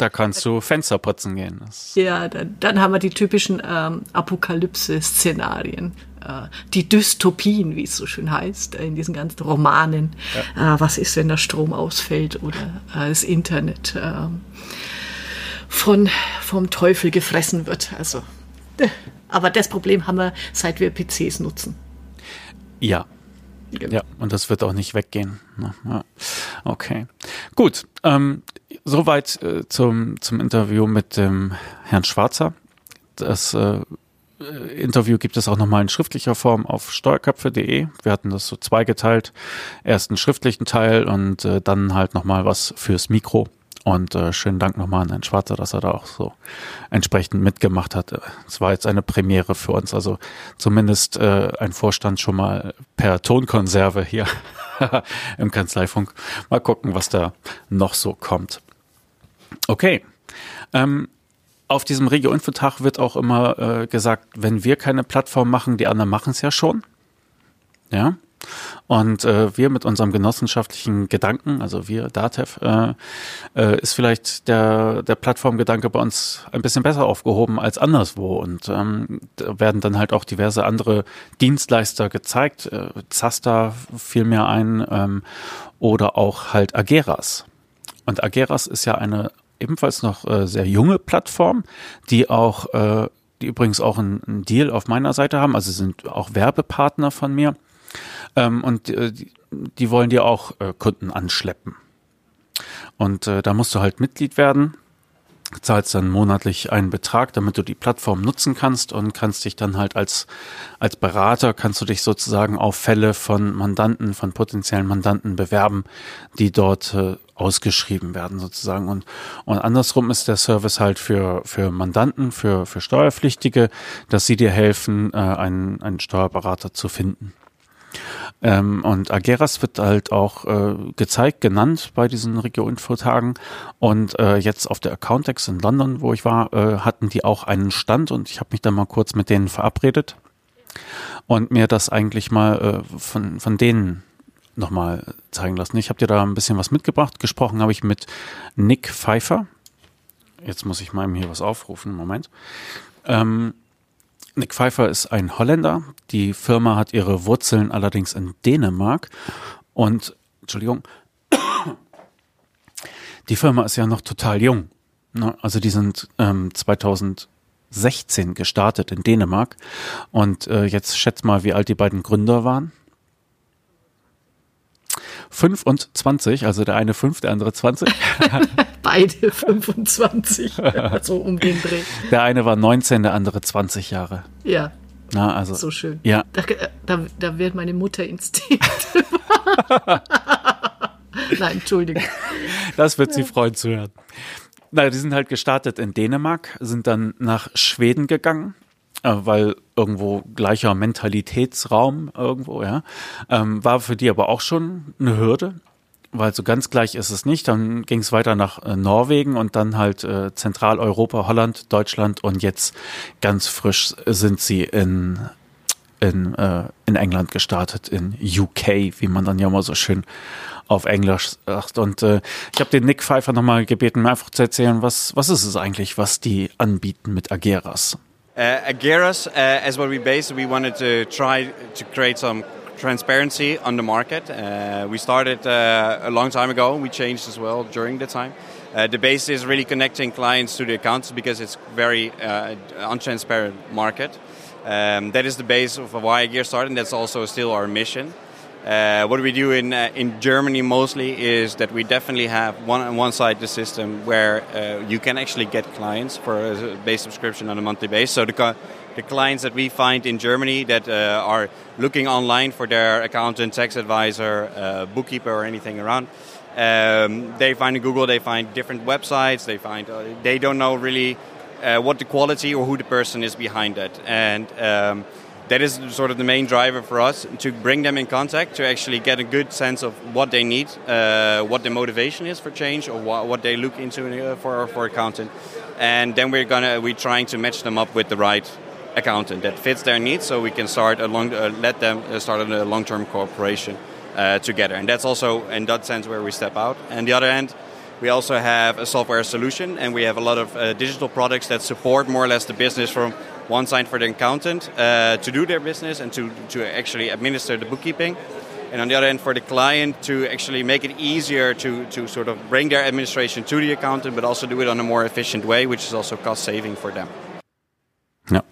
Da kannst du Fenster putzen gehen. Das, Ja, dann, dann haben wir die typischen ähm, Apokalypse-Szenarien. Äh, die Dystopien, wie es so schön heißt, äh, in diesen ganzen Romanen. Äh, was ist, wenn der Strom ausfällt oder äh, das Internet äh, von, vom Teufel gefressen wird? Also, äh, aber das Problem haben wir, seit wir PCs nutzen. ja, ja, und das wird auch nicht weggehen. Okay, gut. Ähm, soweit äh, zum, zum Interview mit dem Herrn Schwarzer. Das äh, äh, Interview gibt es auch nochmal in schriftlicher Form auf steuerköpfe.de. Wir hatten das so zweigeteilt. Erst einen schriftlichen Teil und äh, dann halt nochmal was fürs Mikro. Und äh, schönen Dank nochmal an Herrn Schwarzer, dass er da auch so entsprechend mitgemacht hat. Es war jetzt eine Premiere für uns, also zumindest äh, ein Vorstand schon mal per Tonkonserve hier im Kanzleifunk. Mal gucken, was da noch so kommt. Okay. Ähm, auf diesem Regio-Infotag wird auch immer äh, gesagt, wenn wir keine Plattform machen, die anderen machen es ja schon. Ja. Und äh, wir mit unserem genossenschaftlichen Gedanken, also wir, DATEV, äh, äh, ist vielleicht der, der Plattformgedanke bei uns ein bisschen besser aufgehoben als anderswo. Und ähm, da werden dann halt auch diverse andere Dienstleister gezeigt. Äh, Zasta fiel mir ein ähm, oder auch halt Ageras. Und Ageras ist ja eine ebenfalls noch äh, sehr junge Plattform, die auch, äh, die übrigens auch einen Deal auf meiner Seite haben, also sind auch Werbepartner von mir. Ähm, und äh, die, wollen dir auch äh, Kunden anschleppen. Und äh, da musst du halt Mitglied werden, zahlst dann monatlich einen Betrag, damit du die Plattform nutzen kannst und kannst dich dann halt als, als Berater, kannst du dich sozusagen auf Fälle von Mandanten, von potenziellen Mandanten bewerben, die dort äh, ausgeschrieben werden sozusagen. Und, und andersrum ist der Service halt für, für Mandanten, für, für Steuerpflichtige, dass sie dir helfen, äh, einen, einen Steuerberater zu finden. Ähm, und Ageras wird halt auch äh, gezeigt, genannt bei diesen Regio-Info-Tagen. Und äh, jetzt auf der Accountex in London, wo ich war, äh, hatten die auch einen Stand und ich habe mich dann mal kurz mit denen verabredet und mir das eigentlich mal äh, von, von denen nochmal zeigen lassen. Ich habe dir da ein bisschen was mitgebracht. Gesprochen habe ich mit Nick Pfeiffer. Jetzt muss ich mal hier was aufrufen. Moment. Ähm, Nick Pfeiffer ist ein Holländer. Die Firma hat ihre Wurzeln allerdings in Dänemark. Und, Entschuldigung, die Firma ist ja noch total jung. Ne? Also die sind ähm, 2016 gestartet in Dänemark. Und äh, jetzt schätzt mal, wie alt die beiden Gründer waren. 5 und 20, also der eine 5, der andere 20. Beide 25, so um den Dreh. Der eine war 19, der andere 20 Jahre. Ja, Na, also, so schön. Ja, Da, da, da wird meine Mutter Instinkt. Nein, Entschuldigung. Das wird sie freuen zu hören. Naja, die sind halt gestartet in Dänemark, sind dann nach Schweden gegangen, äh, weil irgendwo gleicher Mentalitätsraum irgendwo, ja. Ähm, war für die aber auch schon eine Hürde, weil so ganz gleich ist es nicht. Dann ging es weiter nach äh, Norwegen und dann halt äh, Zentraleuropa, Holland, Deutschland und jetzt ganz frisch sind sie in in, äh, in England gestartet, in UK, wie man dann ja immer so schön auf Englisch sagt. Und äh, ich habe den Nick Pfeiffer nochmal gebeten, mir einfach zu erzählen, was, was ist es eigentlich, was die anbieten mit Ageras? Uh, uh, as what we based, we wanted to try to create some transparency on the market. Uh, we started uh, a long time ago. We changed as well during the time. Uh, the base is really connecting clients to the accounts because it's very uh, untransparent market. Um, that is the base of why Gear started, and that's also still our mission. Uh, what we do in uh, in Germany mostly is that we definitely have one on one side the system where uh, you can actually get clients for a base subscription on a monthly basis. So the the clients that we find in Germany that uh, are looking online for their accountant, tax advisor, uh, bookkeeper, or anything around. Um, they find Google, they find different websites, they find they don't know really what the quality or who the person is behind that, and um, that is sort of the main driver for us to bring them in contact to actually get a good sense of what they need, uh, what the motivation is for change, or what, what they look into uh, for for accountant, and then we're gonna we're trying to match them up with the right accountant that fits their needs, so we can start a long, uh, let them uh, start a long-term cooperation uh, together. And that's also in that sense where we step out. And the other hand, we also have a software solution, and we have a lot of uh, digital products that support more or less the business from one side for the accountant uh, to do their business and to, to actually administer the bookkeeping. And on the other end, for the client to actually make it easier to, to sort of bring their administration to the accountant, but also do it on a more efficient way, which is also cost saving for them. Ja.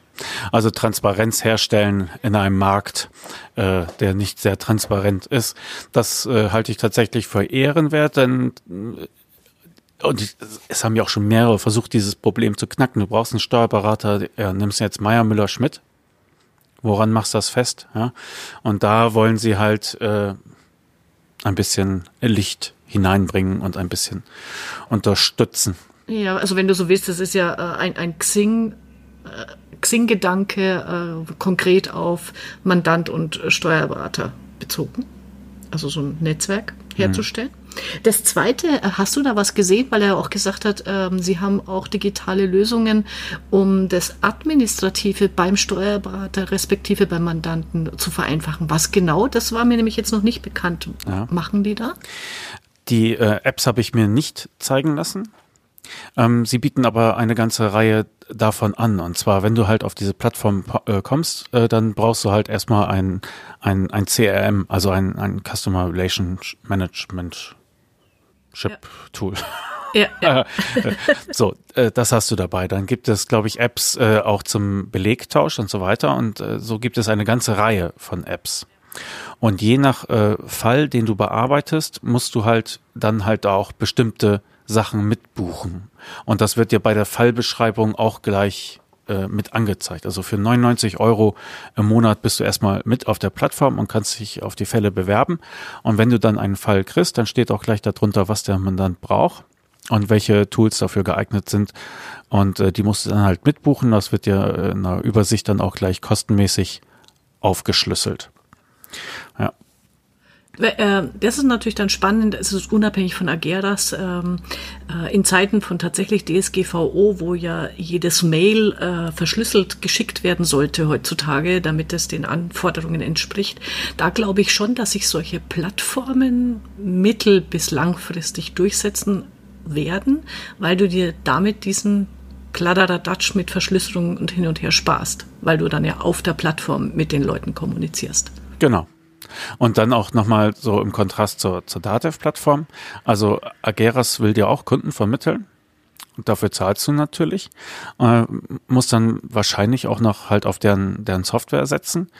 Also Transparenz herstellen in einem Markt, äh, der nicht sehr transparent ist, das äh, halte ich tatsächlich für ehrenwert, denn äh, und es haben ja auch schon mehrere versucht, dieses Problem zu knacken. Du brauchst einen Steuerberater, ja, nimmst jetzt Meier Müller Schmidt. Woran machst du das fest? Ja? Und da wollen sie halt äh, ein bisschen Licht hineinbringen und ein bisschen unterstützen. Ja, also wenn du so willst, das ist ja äh, ein, ein Xing, äh, Xing-Gedanke äh, konkret auf Mandant und Steuerberater bezogen. Also so ein Netzwerk herzustellen. Mhm. Das Zweite, äh, hast du da was gesehen, weil er auch gesagt hat, ähm, Sie haben auch digitale Lösungen, um das Administrative beim Steuerberater respektive beim Mandanten zu vereinfachen. Was genau? Das war mir nämlich jetzt noch nicht bekannt. Ja. Machen die da? Die äh, Apps habe ich mir nicht zeigen lassen. Ähm, sie bieten aber eine ganze Reihe davon an. Und zwar, wenn du halt auf diese Plattform äh, kommst, äh, dann brauchst du halt erstmal ein, ein, ein CRM, also ein, ein Customer Relation Management Chip-Tool. Ja, ja. So, äh, das hast du dabei. Dann gibt es, glaube ich, Apps äh, auch zum Belegtausch und so weiter. Und äh, so gibt es eine ganze Reihe von Apps. Und je nach äh, Fall, den du bearbeitest, musst du halt dann halt auch bestimmte Sachen mitbuchen. Und das wird dir bei der Fallbeschreibung auch gleich äh, mit angezeigt. Also für 99 Euro im Monat bist du erstmal mit auf der Plattform und kannst dich auf die Fälle bewerben. Und wenn du dann einen Fall kriegst, dann steht auch gleich darunter, was der Mandant braucht und welche Tools dafür geeignet sind. Und äh, die musst du dann halt mitbuchen. Das wird dir in einer Übersicht dann auch gleich kostenmäßig aufgeschlüsselt. Ja. Äh, das ist natürlich dann spannend, es ist unabhängig von Ageras, ähm, äh, in Zeiten von tatsächlich DSGVO, wo ja jedes Mail äh, verschlüsselt geschickt werden sollte heutzutage, damit es den Anforderungen entspricht. Da glaube ich schon, dass sich solche Plattformen mittel- bis langfristig durchsetzen werden, weil du dir damit diesen Kladderadatsch mit Verschlüsselung und hin und her sparst, weil du dann ja auf der Plattform mit den Leuten kommunizierst. Genau. Und dann auch nochmal so im Kontrast zur, zur Datev-Plattform. Also Ageras will dir auch Kunden vermitteln. Und dafür zahlst du natürlich. Äh, muss dann wahrscheinlich auch noch halt auf deren, deren Software setzen,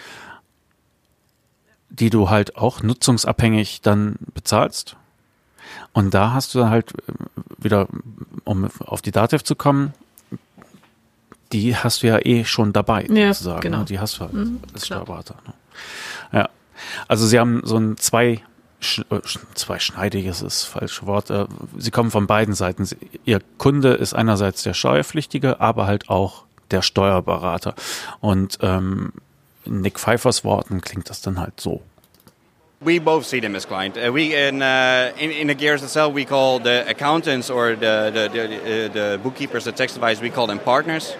die du halt auch nutzungsabhängig dann bezahlst. Und da hast du dann halt äh, wieder, um auf die Datev zu kommen, die hast du ja eh schon dabei, ja, sozusagen. Genau. Ne? Die hast du halt mhm, als Steuerberater. Ne? Ja. Also sie haben so ein zwei äh, zweischneidiges ist das falsche Wort. Äh, sie kommen von beiden Seiten. Ihr Kunde ist einerseits der Steuerpflichtige, aber halt auch der Steuerberater. Und ähm, Nick Pfeiffers Worten klingt das dann halt so. We both see them as client. Uh, we in, uh, in in the gears itself, we call the accountants or the the, the, uh, the bookkeepers, the tax advisors, we call them partners.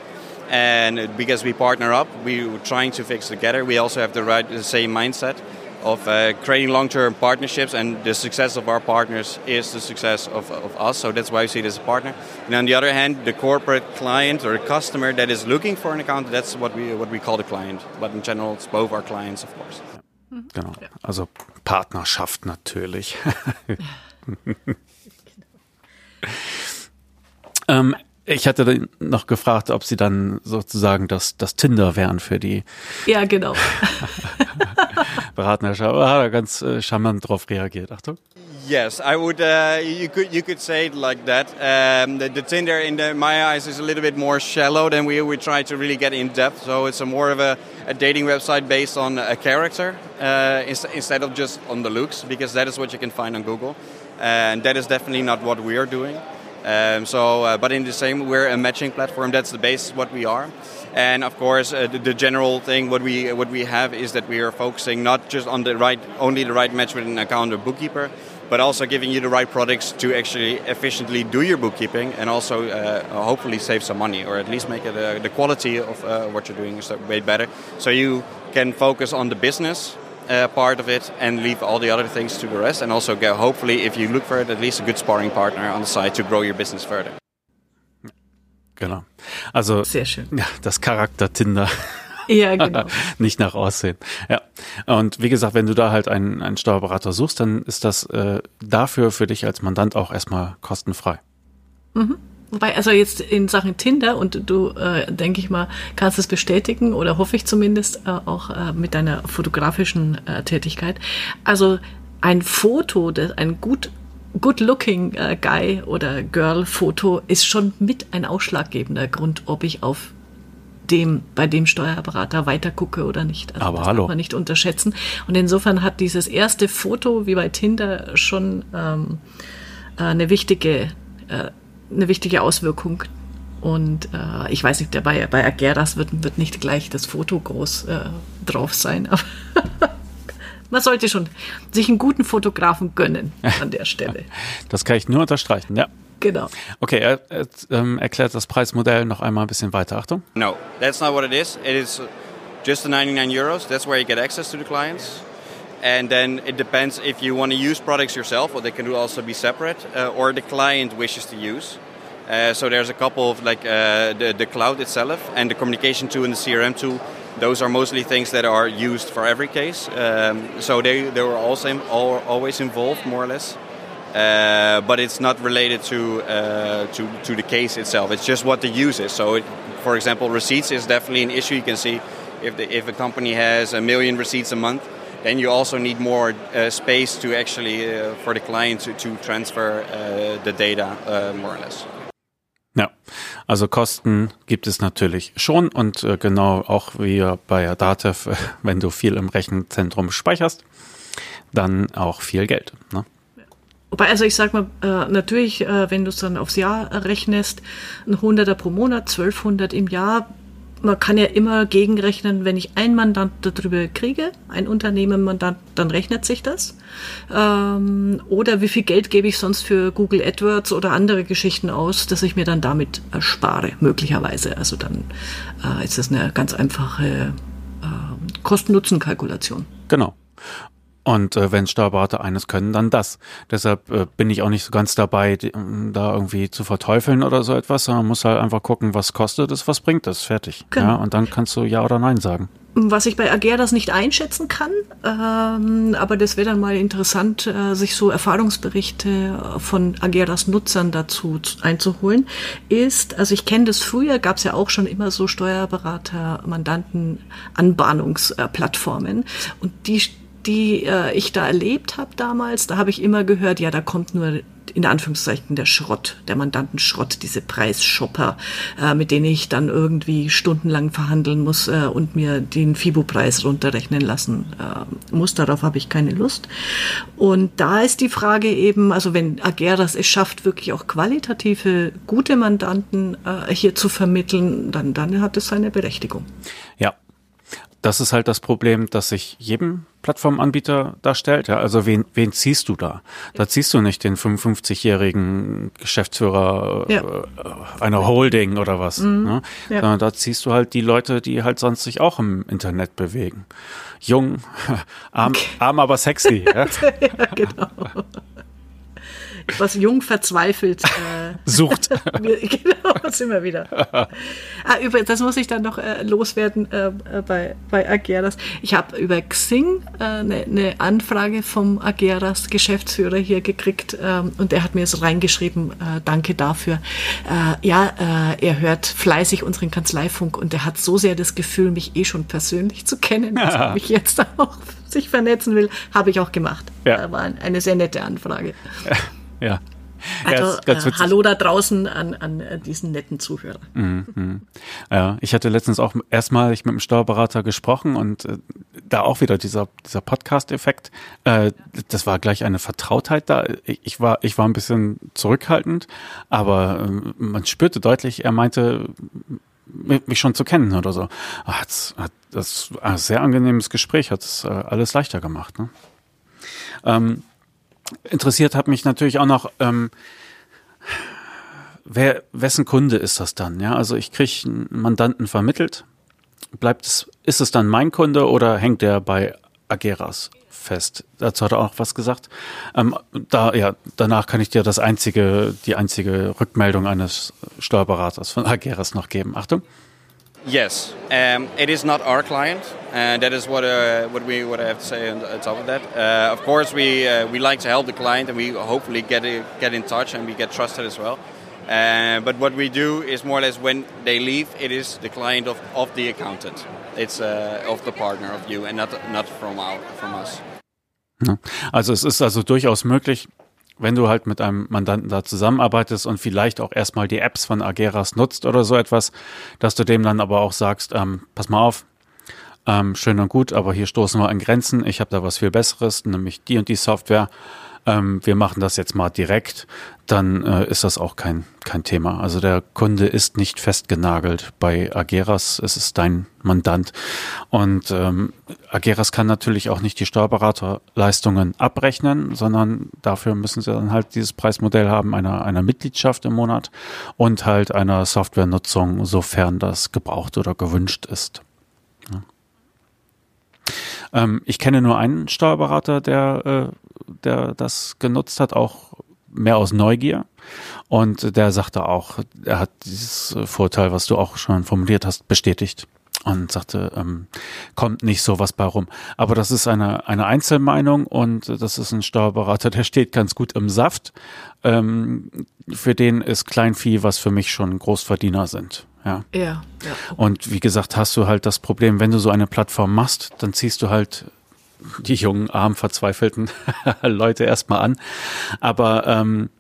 And because we partner up, we're trying to fix together. We also have the right, the same mindset of uh, creating long-term partnerships, and the success of our partners is the success of, of us. So that's why we see it as a partner. And on the other hand, the corporate client or the customer that is looking for an account, that's what we what we call the client. But in general, it's both our clients, of course. Genau. Also Partnerschaft natürlich. Ähm, ich hatte noch gefragt, ob Sie dann sozusagen das, das Tinder wären für die. Ja, genau. Berater, aber hat er ganz äh, charmant drauf reagiert. Achtung. Yes, I would. Uh, you could you could say it like that. Um, the, the, Tinder, in the, my eyes, is a little bit more shallow than we we try to really get in depth. So it's a more of a, a dating website based on a character uh, instead of just on the looks, because that is what you can find on Google, and that is definitely not what we are doing. Um, so, uh, but in the same, we're a matching platform. That's the base what we are. And of course, uh, the, the, general thing what we what we have is that we are focusing not just on the right only the right match with an account or bookkeeper, but also giving you the right products to actually efficiently do your bookkeeping and also uh, hopefully save some money or at least make it uh, the quality of uh, what you're doing is way better. So you can focus on the business uh, part of it and leave all the other things to the rest. And also, get, hopefully, if you look for it, at least a good sparring partner on the side to grow your business further. Genau. Also, Sehr schön. Ja, das Charakter Tinder. Ja, genau. Nicht nach Aussehen. Ja. Und wie gesagt, wenn du da halt einen, einen Steuerberater suchst, dann ist das äh, dafür für dich als Mandant auch erstmal kostenfrei. Mhm. Wobei, also jetzt in Sachen Tinder und du, äh, denke ich mal, kannst es bestätigen oder hoffe ich zumindest äh, auch äh, mit deiner fotografischen äh, Tätigkeit. Also ein Foto, das ein gut good-looking äh, Guy oder Girl-Foto ist schon mit ein ausschlaggebender Grund, ob ich auf dem, bei dem Steuerberater weiter gucke oder nicht. Also Aber das hallo. darf man nicht unterschätzen. Und insofern hat dieses erste Foto, wie bei Tinder, schon ähm, äh, eine wichtige äh, eine wichtige Auswirkung. Und äh, ich weiß nicht, bei, bei Ageras wird, wird nicht gleich das Foto groß äh, drauf sein, aber man sollte schon sich einen guten Fotografen gönnen an der Stelle. Das kann ich nur unterstreichen, ja. Genau. Okay, er, er ähm, erklärt das Preismodell noch einmal ein bisschen weiter. Achtung. No, that's not what it is. It is just the 99 euros. That's where you get access to the clients. And then it depends if you want to use products yourself, or they can also be separate, uh, or the client wishes to use. Uh, so there's a couple of like uh, the, the cloud itself and the communication tool and the CRM tool. Those are mostly things that are used for every case. Um, so they, they were also all, always involved more or less. Uh, but it's not related to, uh, to to the case itself. It's just what the use is. So, it, for example, receipts is definitely an issue. You can see if the, if a company has a million receipts a month, then you also need more uh, space to actually uh, for the client to, to transfer uh, the data uh, more or less. Ja, also Kosten gibt es natürlich schon und äh, genau auch wie bei Datev, wenn du viel im Rechenzentrum speicherst, dann auch viel Geld. Ne? Wobei, also ich sag mal, äh, natürlich, äh, wenn du es dann aufs Jahr rechnest, ein Hunderter pro Monat, 1200 im Jahr, man kann ja immer gegenrechnen, wenn ich ein Mandant darüber kriege, ein Unternehmen-Mandant, dann rechnet sich das. Ähm, oder wie viel Geld gebe ich sonst für Google AdWords oder andere Geschichten aus, dass ich mir dann damit erspare, möglicherweise. Also dann äh, ist das eine ganz einfache äh, Kosten-Nutzen-Kalkulation. Genau. Und äh, wenn Steuerberater eines können, dann das. Deshalb äh, bin ich auch nicht so ganz dabei, die, da irgendwie zu verteufeln oder so etwas, sondern muss halt einfach gucken, was kostet es, was bringt es, fertig. Genau. Ja, und dann kannst du Ja oder Nein sagen. Was ich bei Ageras nicht einschätzen kann, ähm, aber das wäre dann mal interessant, äh, sich so Erfahrungsberichte von Ageras Nutzern dazu einzuholen, ist, also ich kenne das früher, gab es ja auch schon immer so Steuerberater, Mandanten, Anbahnungsplattformen und die die äh, ich da erlebt habe damals, da habe ich immer gehört, ja, da kommt nur in Anführungszeichen der Schrott, der Mandantenschrott, diese Preisshopper, äh, mit denen ich dann irgendwie stundenlang verhandeln muss äh, und mir den FIBO-Preis runterrechnen lassen äh, muss. Darauf habe ich keine Lust. Und da ist die Frage eben, also wenn Ageras es schafft, wirklich auch qualitative, gute Mandanten äh, hier zu vermitteln, dann, dann hat es seine Berechtigung. Ja, das ist halt das Problem, dass sich jedem Plattformanbieter darstellt. Ja, also wen, wen ziehst du da? Da ziehst du nicht den 55-jährigen Geschäftsführer ja. äh, einer Holding oder was. Mhm. Ne? Ja. Sondern da ziehst du halt die Leute, die halt sonst sich auch im Internet bewegen. Jung, arm, okay. arm aber sexy. ja? ja, genau. Was jung verzweifelt äh, sucht. genau, sind wir wieder. ah, über, das muss ich dann noch äh, loswerden äh, bei, bei Ageras. Ich habe über Xing eine äh, ne Anfrage vom Ageras Geschäftsführer hier gekriegt ähm, und er hat mir so reingeschrieben, äh, danke dafür. Äh, ja, er hört fleißig unseren Kanzleifunk und er hat so sehr das Gefühl, mich eh schon persönlich zu kennen, dass er mich jetzt auch sich vernetzen will, habe ich auch gemacht. Ja. War eine sehr nette Anfrage. Ja. Also, ja, äh, hallo da draußen an, an äh, diesen netten Zuhörer. Mhm. Ja, ich hatte letztens auch erstmalig mit einem Steuerberater gesprochen und äh, da auch wieder dieser, dieser Podcast-Effekt. Äh, das war gleich eine Vertrautheit da. Ich, ich, war, ich war ein bisschen zurückhaltend, aber äh, man spürte deutlich, er meinte, mich schon zu kennen oder so. Ach, das, das war ein sehr angenehmes Gespräch, hat es äh, alles leichter gemacht. Ne? Ähm, interessiert hat mich natürlich auch noch, ähm, wer, wessen Kunde ist das dann? Ja, also ich kriege einen Mandanten vermittelt. Bleibt es, ist es dann mein Kunde oder hängt der bei Ageras fest? Dazu hat er auch was gesagt. Ähm, da, ja, danach kann ich dir das einzige, die einzige Rückmeldung eines Steuerberaters von Ageras noch geben. Achtung. Yes, um, it is not our client, and that is what uh, what we what I have to say on top of that. Uh, of course, we uh, we like to help the client, and we hopefully get it, get in touch, and we get trusted as well. Uh, but what we do is more or less when they leave, it is the client of, of the accountant. It's uh, of the partner of you, and not not from our from us. Also es ist also durchaus möglich, wenn du halt mit einem Mandanten da zusammenarbeitest und vielleicht auch erstmal die Apps von Ageras nutzt oder so etwas, dass du dem dann aber auch sagst, ähm, pass mal auf, ähm, schön und gut, aber hier stoßen wir an Grenzen, ich habe da was viel Besseres, nämlich die und die Software ähm, wir machen das jetzt mal direkt, dann äh, ist das auch kein, kein Thema. Also der Kunde ist nicht festgenagelt. Bei Ageras ist es dein Mandant. Und ähm, Ageras kann natürlich auch nicht die Steuerberaterleistungen abrechnen, sondern dafür müssen sie dann halt dieses Preismodell haben, einer, einer Mitgliedschaft im Monat und halt einer Softwarenutzung, sofern das gebraucht oder gewünscht ist. Ja. Ähm, ich kenne nur einen Steuerberater, der, äh, der das genutzt hat, auch mehr aus Neugier. Und der sagte auch, er hat dieses Vorteil, was du auch schon formuliert hast, bestätigt und sagte, ähm, kommt nicht so was bei rum. Aber das ist eine, eine Einzelmeinung und das ist ein Steuerberater, der steht ganz gut im Saft. Ähm, für den ist Kleinvieh, was für mich schon Großverdiener sind. Ja. ja. ja. Und wie gesagt, hast du halt das Problem, wenn du so eine Plattform machst, dann ziehst du halt die jungen, arm, verzweifelten Leute erstmal an. Aber ähm,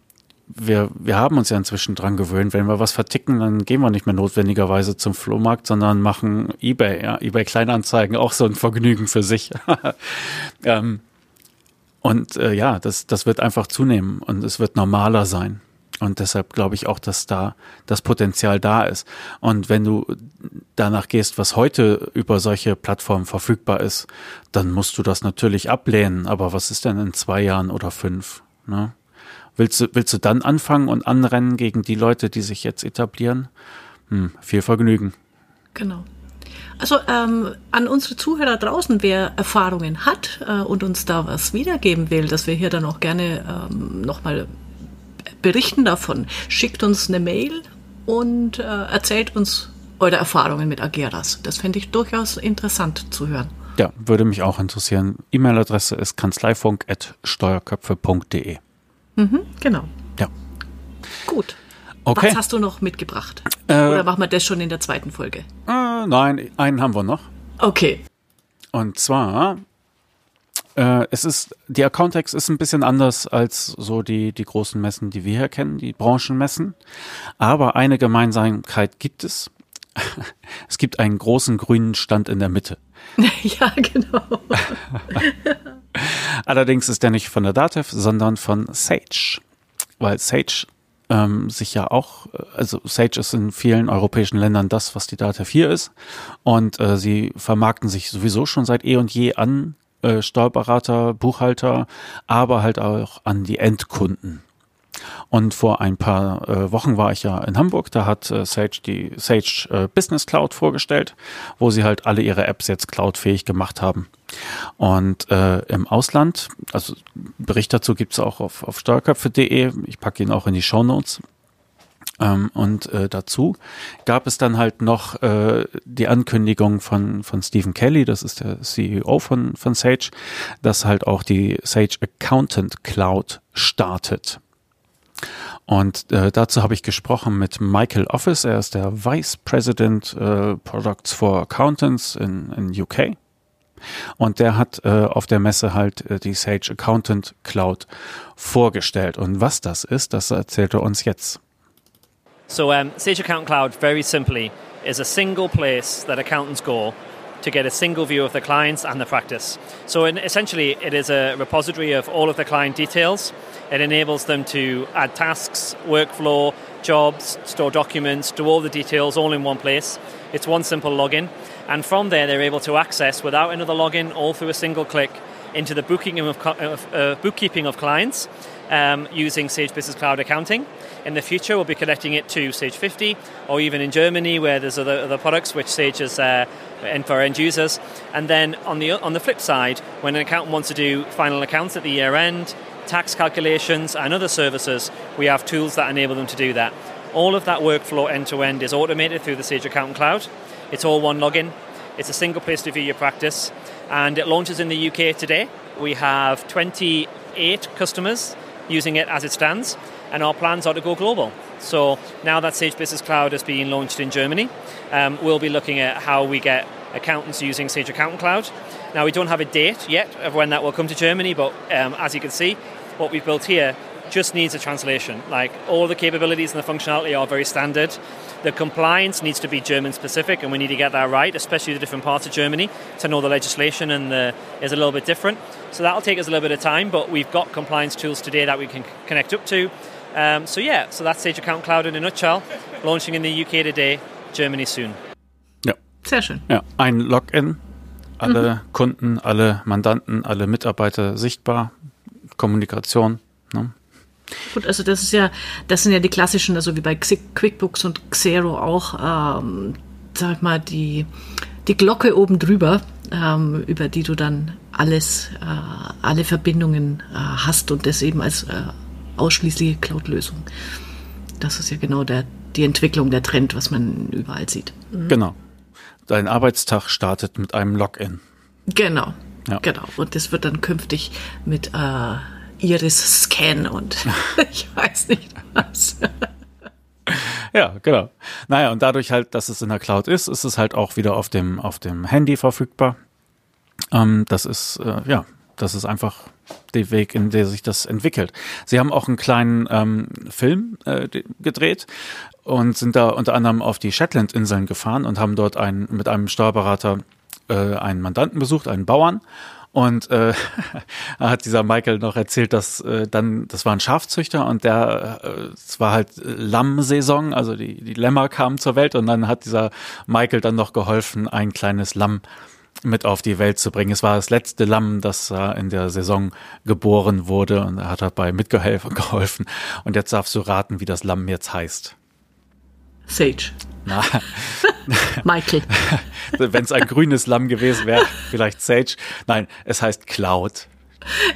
wir, wir haben uns ja inzwischen dran gewöhnt, wenn wir was verticken, dann gehen wir nicht mehr notwendigerweise zum Flohmarkt, sondern machen eBay, ja, eBay Kleinanzeigen, auch so ein Vergnügen für sich. ähm, und äh, ja, das, das wird einfach zunehmen und es wird normaler sein. Und deshalb glaube ich auch, dass da das Potenzial da ist. Und wenn du danach gehst, was heute über solche Plattformen verfügbar ist, dann musst du das natürlich ablehnen. Aber was ist denn in zwei Jahren oder fünf? Ne? Willst, du, willst du dann anfangen und anrennen gegen die Leute, die sich jetzt etablieren? Hm, viel Vergnügen. Genau. Also ähm, an unsere Zuhörer draußen, wer Erfahrungen hat äh, und uns da was wiedergeben will, dass wir hier dann auch gerne ähm, nochmal berichten davon. Schickt uns eine Mail und äh, erzählt uns eure Erfahrungen mit Ageras. Das fände ich durchaus interessant zu hören. Ja, würde mich auch interessieren. E-Mail-Adresse ist kanzleifunk.steuerköpfe.de. Mhm, genau. Ja. Gut. Okay. Was hast du noch mitgebracht? Äh, Oder machen wir das schon in der zweiten Folge? Äh, nein, einen haben wir noch. Okay. Und zwar äh, es ist, die Accountex ist ein bisschen anders als so die, die großen Messen, die wir hier kennen, die Branchenmessen. Aber eine Gemeinsamkeit gibt es. Es gibt einen großen grünen Stand in der Mitte. Ja, genau. Allerdings ist der nicht von der Datev, sondern von Sage. Weil Sage ähm, sich ja auch, also Sage ist in vielen europäischen Ländern das, was die Datev hier ist. Und äh, sie vermarkten sich sowieso schon seit eh und je an äh, Steuerberater, Buchhalter, aber halt auch an die Endkunden. Und vor ein paar äh, Wochen war ich ja in Hamburg, da hat äh, Sage die Sage äh, Business Cloud vorgestellt, wo sie halt alle ihre Apps jetzt cloudfähig gemacht haben. Und äh, im Ausland, also Bericht dazu gibt's auch auf, auf steuerköpfe.de, ich packe ihn auch in die Show Notes. Ähm, und äh, dazu gab es dann halt noch äh, die Ankündigung von, von Stephen Kelly, das ist der CEO von, von Sage, dass halt auch die Sage Accountant Cloud startet. Und äh, dazu habe ich gesprochen mit Michael Office, er ist der Vice President äh, Products for Accountants in, in UK. Und der hat äh, auf der Messe halt äh, die Sage Accountant Cloud vorgestellt. Und was das ist, das erzählt er uns jetzt. So um, Sage Account Cloud, very simply, is a single place that accountants go to get a single view of the clients and the practice. So in, essentially, it is a repository of all of the client details. It enables them to add tasks, workflow, jobs, store documents, do all the details all in one place. It's one simple login. And from there, they're able to access without another login, all through a single click, into the bookkeeping of, of uh, bookkeeping of clients um, using Sage Business Cloud Accounting. In the future, we'll be connecting it to Sage 50, or even in Germany, where there's other, other products which Sage is uh, and for end users. And then on the on the flip side, when an accountant wants to do final accounts at the year end, tax calculations, and other services, we have tools that enable them to do that. All of that workflow end to end is automated through the Sage Accountant Cloud. It's all one login. It's a single place to view your practice, and it launches in the UK today. We have 28 customers using it as it stands, and our plans are to go global. So now that Sage Business Cloud is being launched in Germany, um, we'll be looking at how we get accountants using Sage Accountant Cloud. Now we don't have a date yet of when that will come to Germany, but um, as you can see, what we've built here just needs a translation. Like all the capabilities and the functionality are very standard. The compliance needs to be German specific, and we need to get that right, especially the different parts of Germany to know the legislation and the, is a little bit different. So that'll take us a little bit of time, but we've got compliance tools today that we can connect up to. Um, so yeah, so that's Sage Account Cloud in a nutshell, launching in the UK today, Germany soon. Ja. Sehr schön. Ja, ein Login, alle mhm. Kunden, alle Mandanten, alle Mitarbeiter sichtbar, Kommunikation. Ne? Gut, also das ist ja, das sind ja die klassischen, also wie bei QuickBooks und Xero auch, ähm, sag mal, die, die Glocke oben drüber, ähm, über die du dann alles, äh, alle Verbindungen äh, hast und das eben als äh, ausschließliche Cloud-Lösung. Das ist ja genau der, die Entwicklung, der Trend, was man überall sieht. Mhm. Genau. Dein Arbeitstag startet mit einem Login. Genau. Ja. Genau. Und das wird dann künftig mit äh, Iris-Scan und ich weiß nicht was. ja, genau. Naja, und dadurch halt, dass es in der Cloud ist, ist es halt auch wieder auf dem, auf dem Handy verfügbar. Ähm, das ist, äh, ja, das ist einfach der Weg, in der sich das entwickelt. Sie haben auch einen kleinen ähm, Film äh, gedreht und sind da unter anderem auf die Shetland-Inseln gefahren und haben dort einen, mit einem Steuerberater äh, einen Mandanten besucht, einen Bauern. Und äh, hat dieser Michael noch erzählt, dass äh, dann, das war ein Schafzüchter und der, äh, es war halt Lammsaison, also die, die Lämmer kamen zur Welt und dann hat dieser Michael dann noch geholfen, ein kleines Lamm mit auf die Welt zu bringen. Es war das letzte Lamm, das in der Saison geboren wurde und er hat dabei mitgeholfen. Und jetzt darfst du raten, wie das Lamm jetzt heißt. Sage. Na, Michael. Wenn es ein grünes Lamm gewesen wäre, vielleicht Sage. Nein, es heißt Cloud.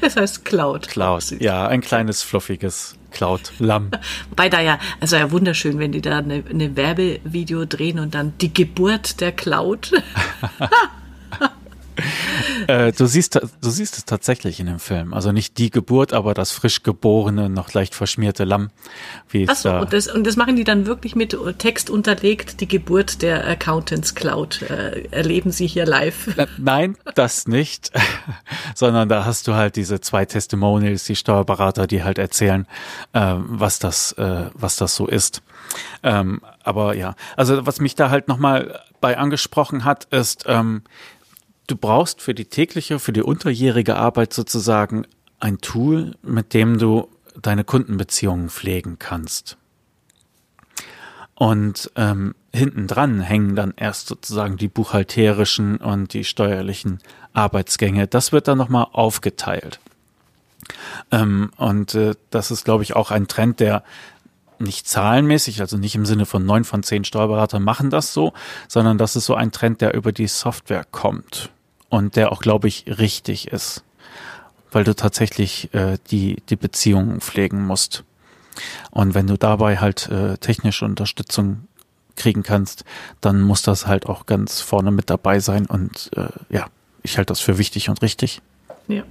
Es heißt Cloud. Cloud, ja, ein kleines, fluffiges Cloud-Lamm. Wobei da ja, also ja wunderschön, wenn die da eine, eine Werbevideo drehen und dann die Geburt der Cloud. äh, du, siehst, du siehst es tatsächlich in dem Film. Also nicht die Geburt, aber das frisch geborene, noch leicht verschmierte Lamm. Wie Achso, da und, das, und das machen die dann wirklich mit Text unterlegt, die Geburt der Accountants Cloud. Äh, erleben Sie hier live? Nein, das nicht. Sondern da hast du halt diese zwei Testimonials, die Steuerberater, die halt erzählen, äh, was das, äh, was das so ist. Ähm, aber ja, also was mich da halt nochmal bei angesprochen hat, ist, ähm, du brauchst für die tägliche, für die unterjährige Arbeit sozusagen ein Tool, mit dem du deine Kundenbeziehungen pflegen kannst. Und ähm, hinten dran hängen dann erst sozusagen die buchhalterischen und die steuerlichen Arbeitsgänge. Das wird dann nochmal aufgeteilt. Ähm, und äh, das ist, glaube ich, auch ein Trend, der nicht zahlenmäßig, also nicht im Sinne von neun von zehn Steuerberatern machen das so, sondern das ist so ein Trend, der über die Software kommt. und der auch, glaube ich, richtig ist, weil du tatsächlich äh, die, die Beziehungen pflegen musst. Und wenn du dabei halt äh, technische Unterstützung kriegen kannst, dann muss das halt auch ganz vorne mit dabei sein. Und äh, ja, ich halte das für wichtig und richtig. Ja.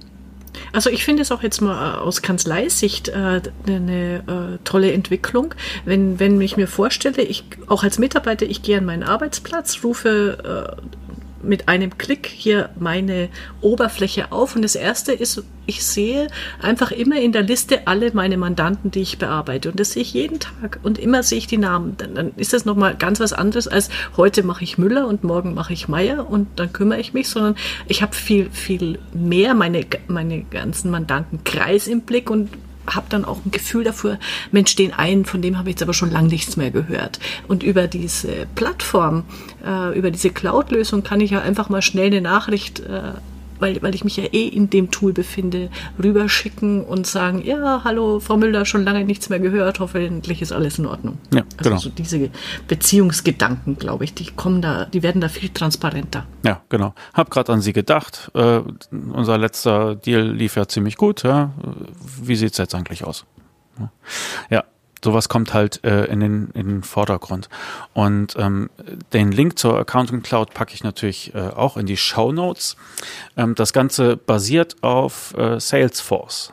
Also ich finde es auch jetzt mal äh, aus Kanzleisicht äh, eine äh, tolle Entwicklung. Wenn, wenn ich mir vorstelle, ich auch als Mitarbeiter, ich gehe an meinen Arbeitsplatz, rufe äh, mit einem Klick hier meine Oberfläche auf. Und das erste ist, ich sehe einfach immer in der Liste alle meine Mandanten, die ich bearbeite. Und das sehe ich jeden Tag. Und immer sehe ich die Namen. Dann, dann ist das nochmal ganz was anderes als heute mache ich Müller und morgen mache ich Meier und dann kümmere ich mich, sondern ich habe viel, viel mehr meine, meine ganzen Mandantenkreis im Blick. Und habe dann auch ein Gefühl dafür, Mensch, den einen, von dem habe ich jetzt aber schon lange nichts mehr gehört. Und über diese Plattform, äh, über diese Cloud-Lösung kann ich ja einfach mal schnell eine Nachricht äh, weil, weil ich mich ja eh in dem Tool befinde, rüberschicken und sagen, ja, hallo, Frau Müller, schon lange nichts mehr gehört, hoffentlich ist alles in Ordnung. Ja, also genau. so diese Beziehungsgedanken, glaube ich, die kommen da, die werden da viel transparenter. Ja, genau. Hab gerade an Sie gedacht. Äh, unser letzter Deal lief ja ziemlich gut. Ja. Wie sieht's jetzt eigentlich aus? Ja, sowas kommt halt äh, in, den, in den Vordergrund. Und ähm, den Link zur Accounting Cloud packe ich natürlich äh, auch in die Show Notes. Ähm, das Ganze basiert auf äh, Salesforce.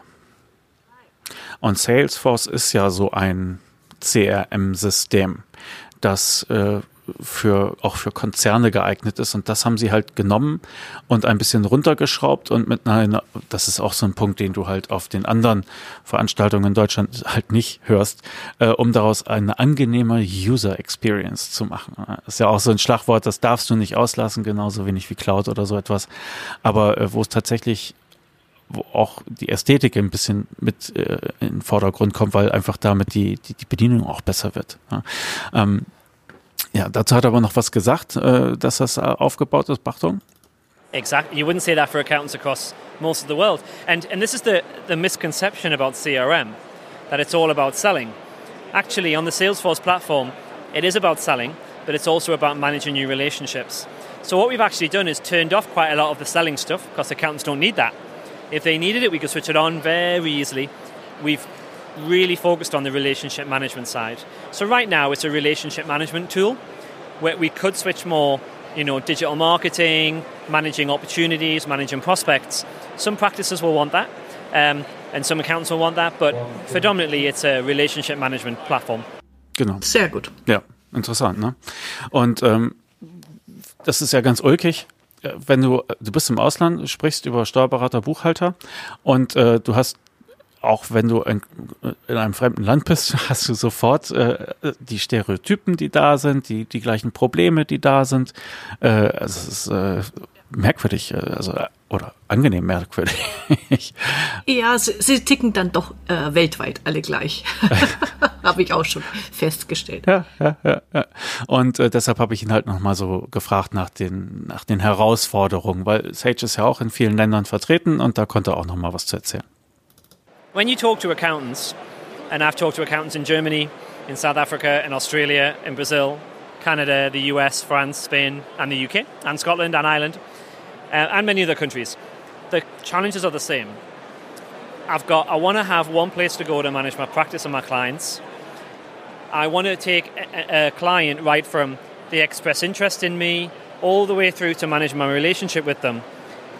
Und Salesforce ist ja so ein CRM-System, das äh, für auch für Konzerne geeignet ist. Und das haben sie halt genommen und ein bisschen runtergeschraubt und mit einer, das ist auch so ein Punkt, den du halt auf den anderen Veranstaltungen in Deutschland halt nicht hörst, äh, um daraus eine angenehme User Experience zu machen. Ist ja auch so ein Schlagwort, das darfst du nicht auslassen, genauso wenig wie Cloud oder so etwas. Aber äh, wo es tatsächlich wo auch die Ästhetik ein bisschen mit äh, in den Vordergrund kommt, weil einfach damit die, die, die Bedienung auch besser wird. Ja. Ähm, ja, dazu hat er aber noch was gesagt, äh, dass das äh, aufgebaut ist, Bachtung. Exactly. You wouldn't say that for accountants across most of the world. And, and this is the, the misconception about CRM, that it's all about selling. Actually, on the Salesforce platform, it is about selling, but it's also about managing new relationships. So what we've actually done is turned off quite a lot of the selling stuff because accountants don't need that. If they needed it, we could switch it on very easily. We've really focused on the relationship management side. So right now it's a relationship management tool where we could switch more, you know, digital marketing, managing opportunities, managing prospects. Some practices will want that, um, and some accountants will want that, but predominantly it's a relationship management platform. Genau. Sehr gut. Ja, interessant, ne? Und ähm, das ist ja ganz ulkig, wenn du, du bist im Ausland, sprichst über Steuerberater, Buchhalter und äh, du hast auch wenn du in, in, einem fremden Land bist, hast du sofort äh, die Stereotypen, die da sind, die, die gleichen Probleme, die da sind. Äh, also es ist äh, merkwürdig, äh, also oder angenehm merkwürdig. ja, sie, sie, ticken dann doch äh, weltweit alle gleich. habe ich auch schon festgestellt. Ja, ja, ja. ja. Und äh, deshalb habe ich ihn halt nochmal so gefragt nach den, nach den Herausforderungen, weil Sage ist ja auch in vielen Ländern vertreten und da konnte er auch nochmal was zu erzählen. When you talk to accountants, and I've talked to accountants in Germany, in South Africa, in Australia, in Brazil, Canada, the US, France, Spain, and the UK, and Scotland and Ireland, uh, and many other countries, the challenges are the same. I've got, I want to have one place to go to manage my practice and my clients. I want to take a, a client right from they express interest in me all the way through to manage my relationship with them.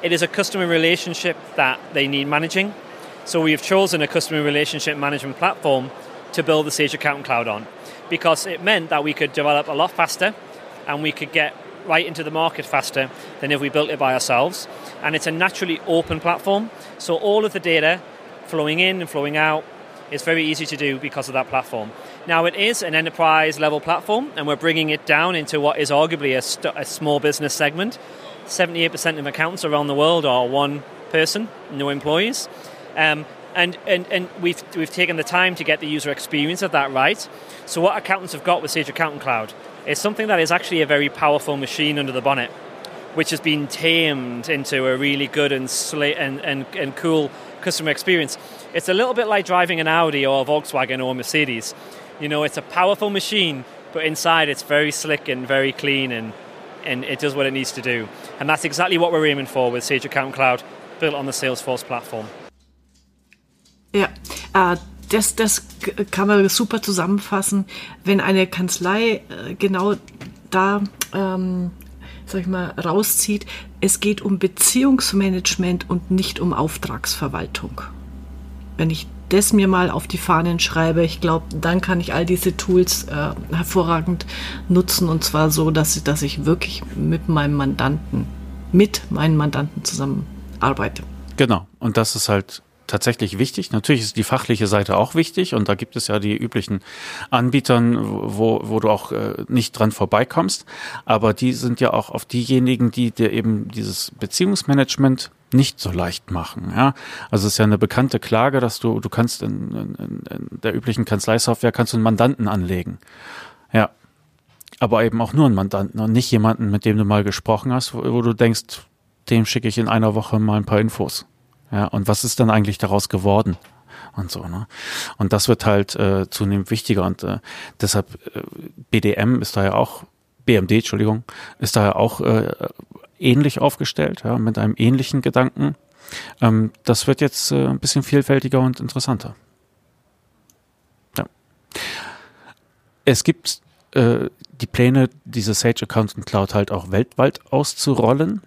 It is a customer relationship that they need managing so we've chosen a customer relationship management platform to build the Sage Accountant Cloud on because it meant that we could develop a lot faster and we could get right into the market faster than if we built it by ourselves. And it's a naturally open platform, so all of the data flowing in and flowing out is very easy to do because of that platform. Now, it is an enterprise level platform, and we're bringing it down into what is arguably a, st- a small business segment. 78% of accountants around the world are one person, no employees. Um, and, and, and we've, we've taken the time to get the user experience of that right. So what accountants have got with Sage Accountant Cloud is something that is actually a very powerful machine under the bonnet, which has been tamed into a really good and, sli- and, and, and cool customer experience. It's a little bit like driving an Audi or a Volkswagen or a Mercedes. You know, it's a powerful machine, but inside it's very slick and very clean and and it does what it needs to do. And that's exactly what we're aiming for with Sage Account Cloud, built on the Salesforce platform. Ja, äh, das, das kann man super zusammenfassen, wenn eine Kanzlei äh, genau da, ähm, sag ich mal, rauszieht. Es geht um Beziehungsmanagement und nicht um Auftragsverwaltung. Wenn ich das mir mal auf die Fahnen schreibe, ich glaube, dann kann ich all diese Tools äh, hervorragend nutzen und zwar so, dass, ich, dass ich wirklich mit meinem Mandanten, mit meinen Mandanten zusammen arbeite. Genau. Und das ist halt tatsächlich wichtig. Natürlich ist die fachliche Seite auch wichtig und da gibt es ja die üblichen Anbietern, wo, wo du auch äh, nicht dran vorbeikommst. Aber die sind ja auch auf diejenigen, die dir eben dieses Beziehungsmanagement nicht so leicht machen. Ja? Also es ist ja eine bekannte Klage, dass du, du kannst in, in, in der üblichen Kanzleisoftware kannst du einen Mandanten anlegen. Ja. Aber eben auch nur einen Mandanten und nicht jemanden, mit dem du mal gesprochen hast, wo, wo du denkst, dem schicke ich in einer Woche mal ein paar Infos. Ja, und was ist dann eigentlich daraus geworden? Und so, ne? Und das wird halt äh, zunehmend wichtiger und äh, deshalb äh, BDM ist da ja auch, BMD, Entschuldigung, ist da ja auch äh, ähnlich aufgestellt, ja, mit einem ähnlichen Gedanken. Ähm, das wird jetzt äh, ein bisschen vielfältiger und interessanter. Ja. Es gibt äh, die Pläne, diese Sage Accountant Cloud halt auch weltweit auszurollen.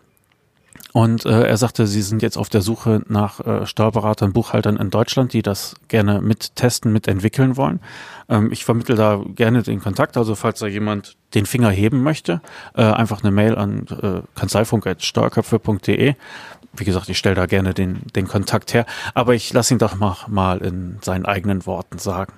Und äh, er sagte, sie sind jetzt auf der Suche nach äh, Steuerberatern, Buchhaltern in Deutschland, die das gerne mit testen, mit entwickeln wollen. Ähm, ich vermittle da gerne den Kontakt. Also falls da jemand den Finger heben möchte, äh, einfach eine Mail an äh, kanzleifunk.steuerköpfe.de. Wie gesagt, ich stelle da gerne den, den Kontakt her. Aber ich lasse ihn doch mal, mal in seinen eigenen Worten sagen.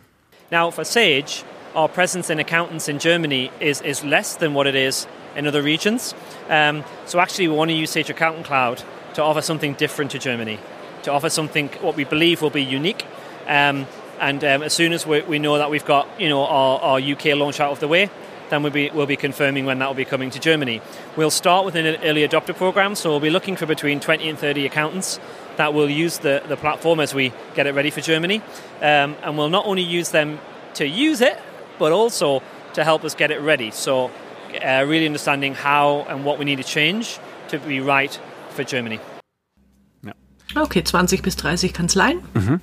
Now for Sage, our presence in accountants in Germany is, is less than what it is in other regions. Um, so actually, we want to use Sage Accountant Cloud to offer something different to Germany, to offer something what we believe will be unique. Um, and um, as soon as we, we, know that we've got you know our, our, UK launch out of the way, then we'll be, we'll be confirming when that will be coming to Germany. We'll start with an early adopter program, so we'll be looking for between 20 and 30 accountants that will use the, the platform as we get it ready for Germany. Um, and we'll not only use them to use it, but also to help us get it ready. So uh, really understanding how and what we need to change to be right for Germany. Ja. Okay, 20 bis 30 Kanzleien. Mhm.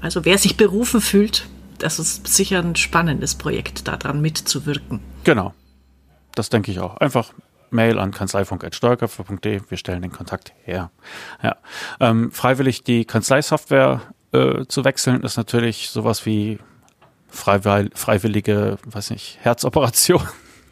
Also wer sich berufen fühlt, das ist sicher ein spannendes Projekt, daran mitzuwirken. Genau. Das denke ich auch. Einfach Mail an kanzleifunk.steuerköpfe.de. Wir stellen den Kontakt her. Ja. Ähm, freiwillig die Kanzleisoftware äh, zu wechseln ist natürlich sowas wie freiwillige, weiß nicht, Herzoperation.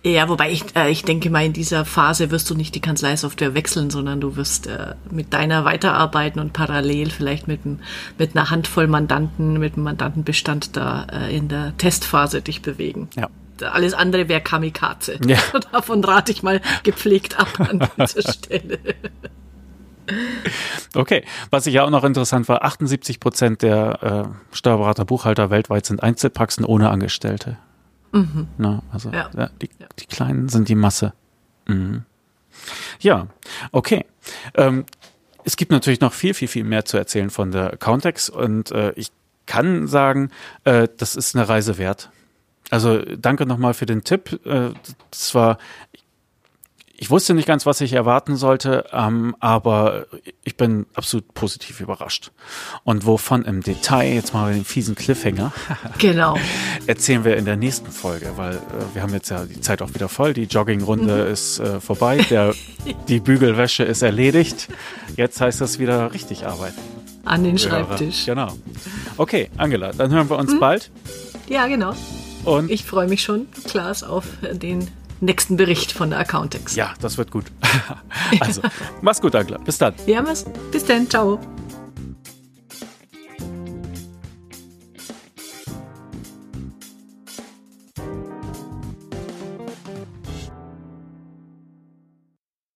Ja, wobei ich, äh, ich denke mal, in dieser Phase wirst du nicht die Kanzleisoftware wechseln, sondern du wirst äh, mit deiner weiterarbeiten und parallel vielleicht mit, mit einer Handvoll Mandanten, mit einem Mandantenbestand da äh, in der Testphase dich bewegen. Ja. Alles andere wäre Kamikaze. Ja. Davon rate ich mal gepflegt ab an dieser Stelle. Okay, was ich ja auch noch interessant war, 78 Prozent der äh, Steuerberater, Buchhalter weltweit sind Einzelpraxen ohne Angestellte. Mhm. Na, also ja. Ja, die, die, Kleinen sind die Masse. Mhm. Ja, okay. Ähm, es gibt natürlich noch viel, viel, viel mehr zu erzählen von der Countex und äh, ich kann sagen, äh, das ist eine Reise wert. Also danke nochmal für den Tipp. Äh, das war, ich wusste nicht ganz, was ich erwarten sollte, ähm, aber ich bin absolut positiv überrascht. Und wovon im Detail, jetzt mal den fiesen Cliffhanger, genau. erzählen wir in der nächsten Folge, weil äh, wir haben jetzt ja die Zeit auch wieder voll, die Joggingrunde mhm. ist äh, vorbei, der, die Bügelwäsche ist erledigt. Jetzt heißt das wieder richtig arbeiten. An den Schreibtisch. Genau. Okay, Angela, dann hören wir uns mhm. bald. Ja, genau. Und ich freue mich schon, Klaas, auf den nächsten Bericht von der Accountex. Ja, das wird gut. also, mach's gut, Angela. Bis dann. Ja, bis dann. Ciao.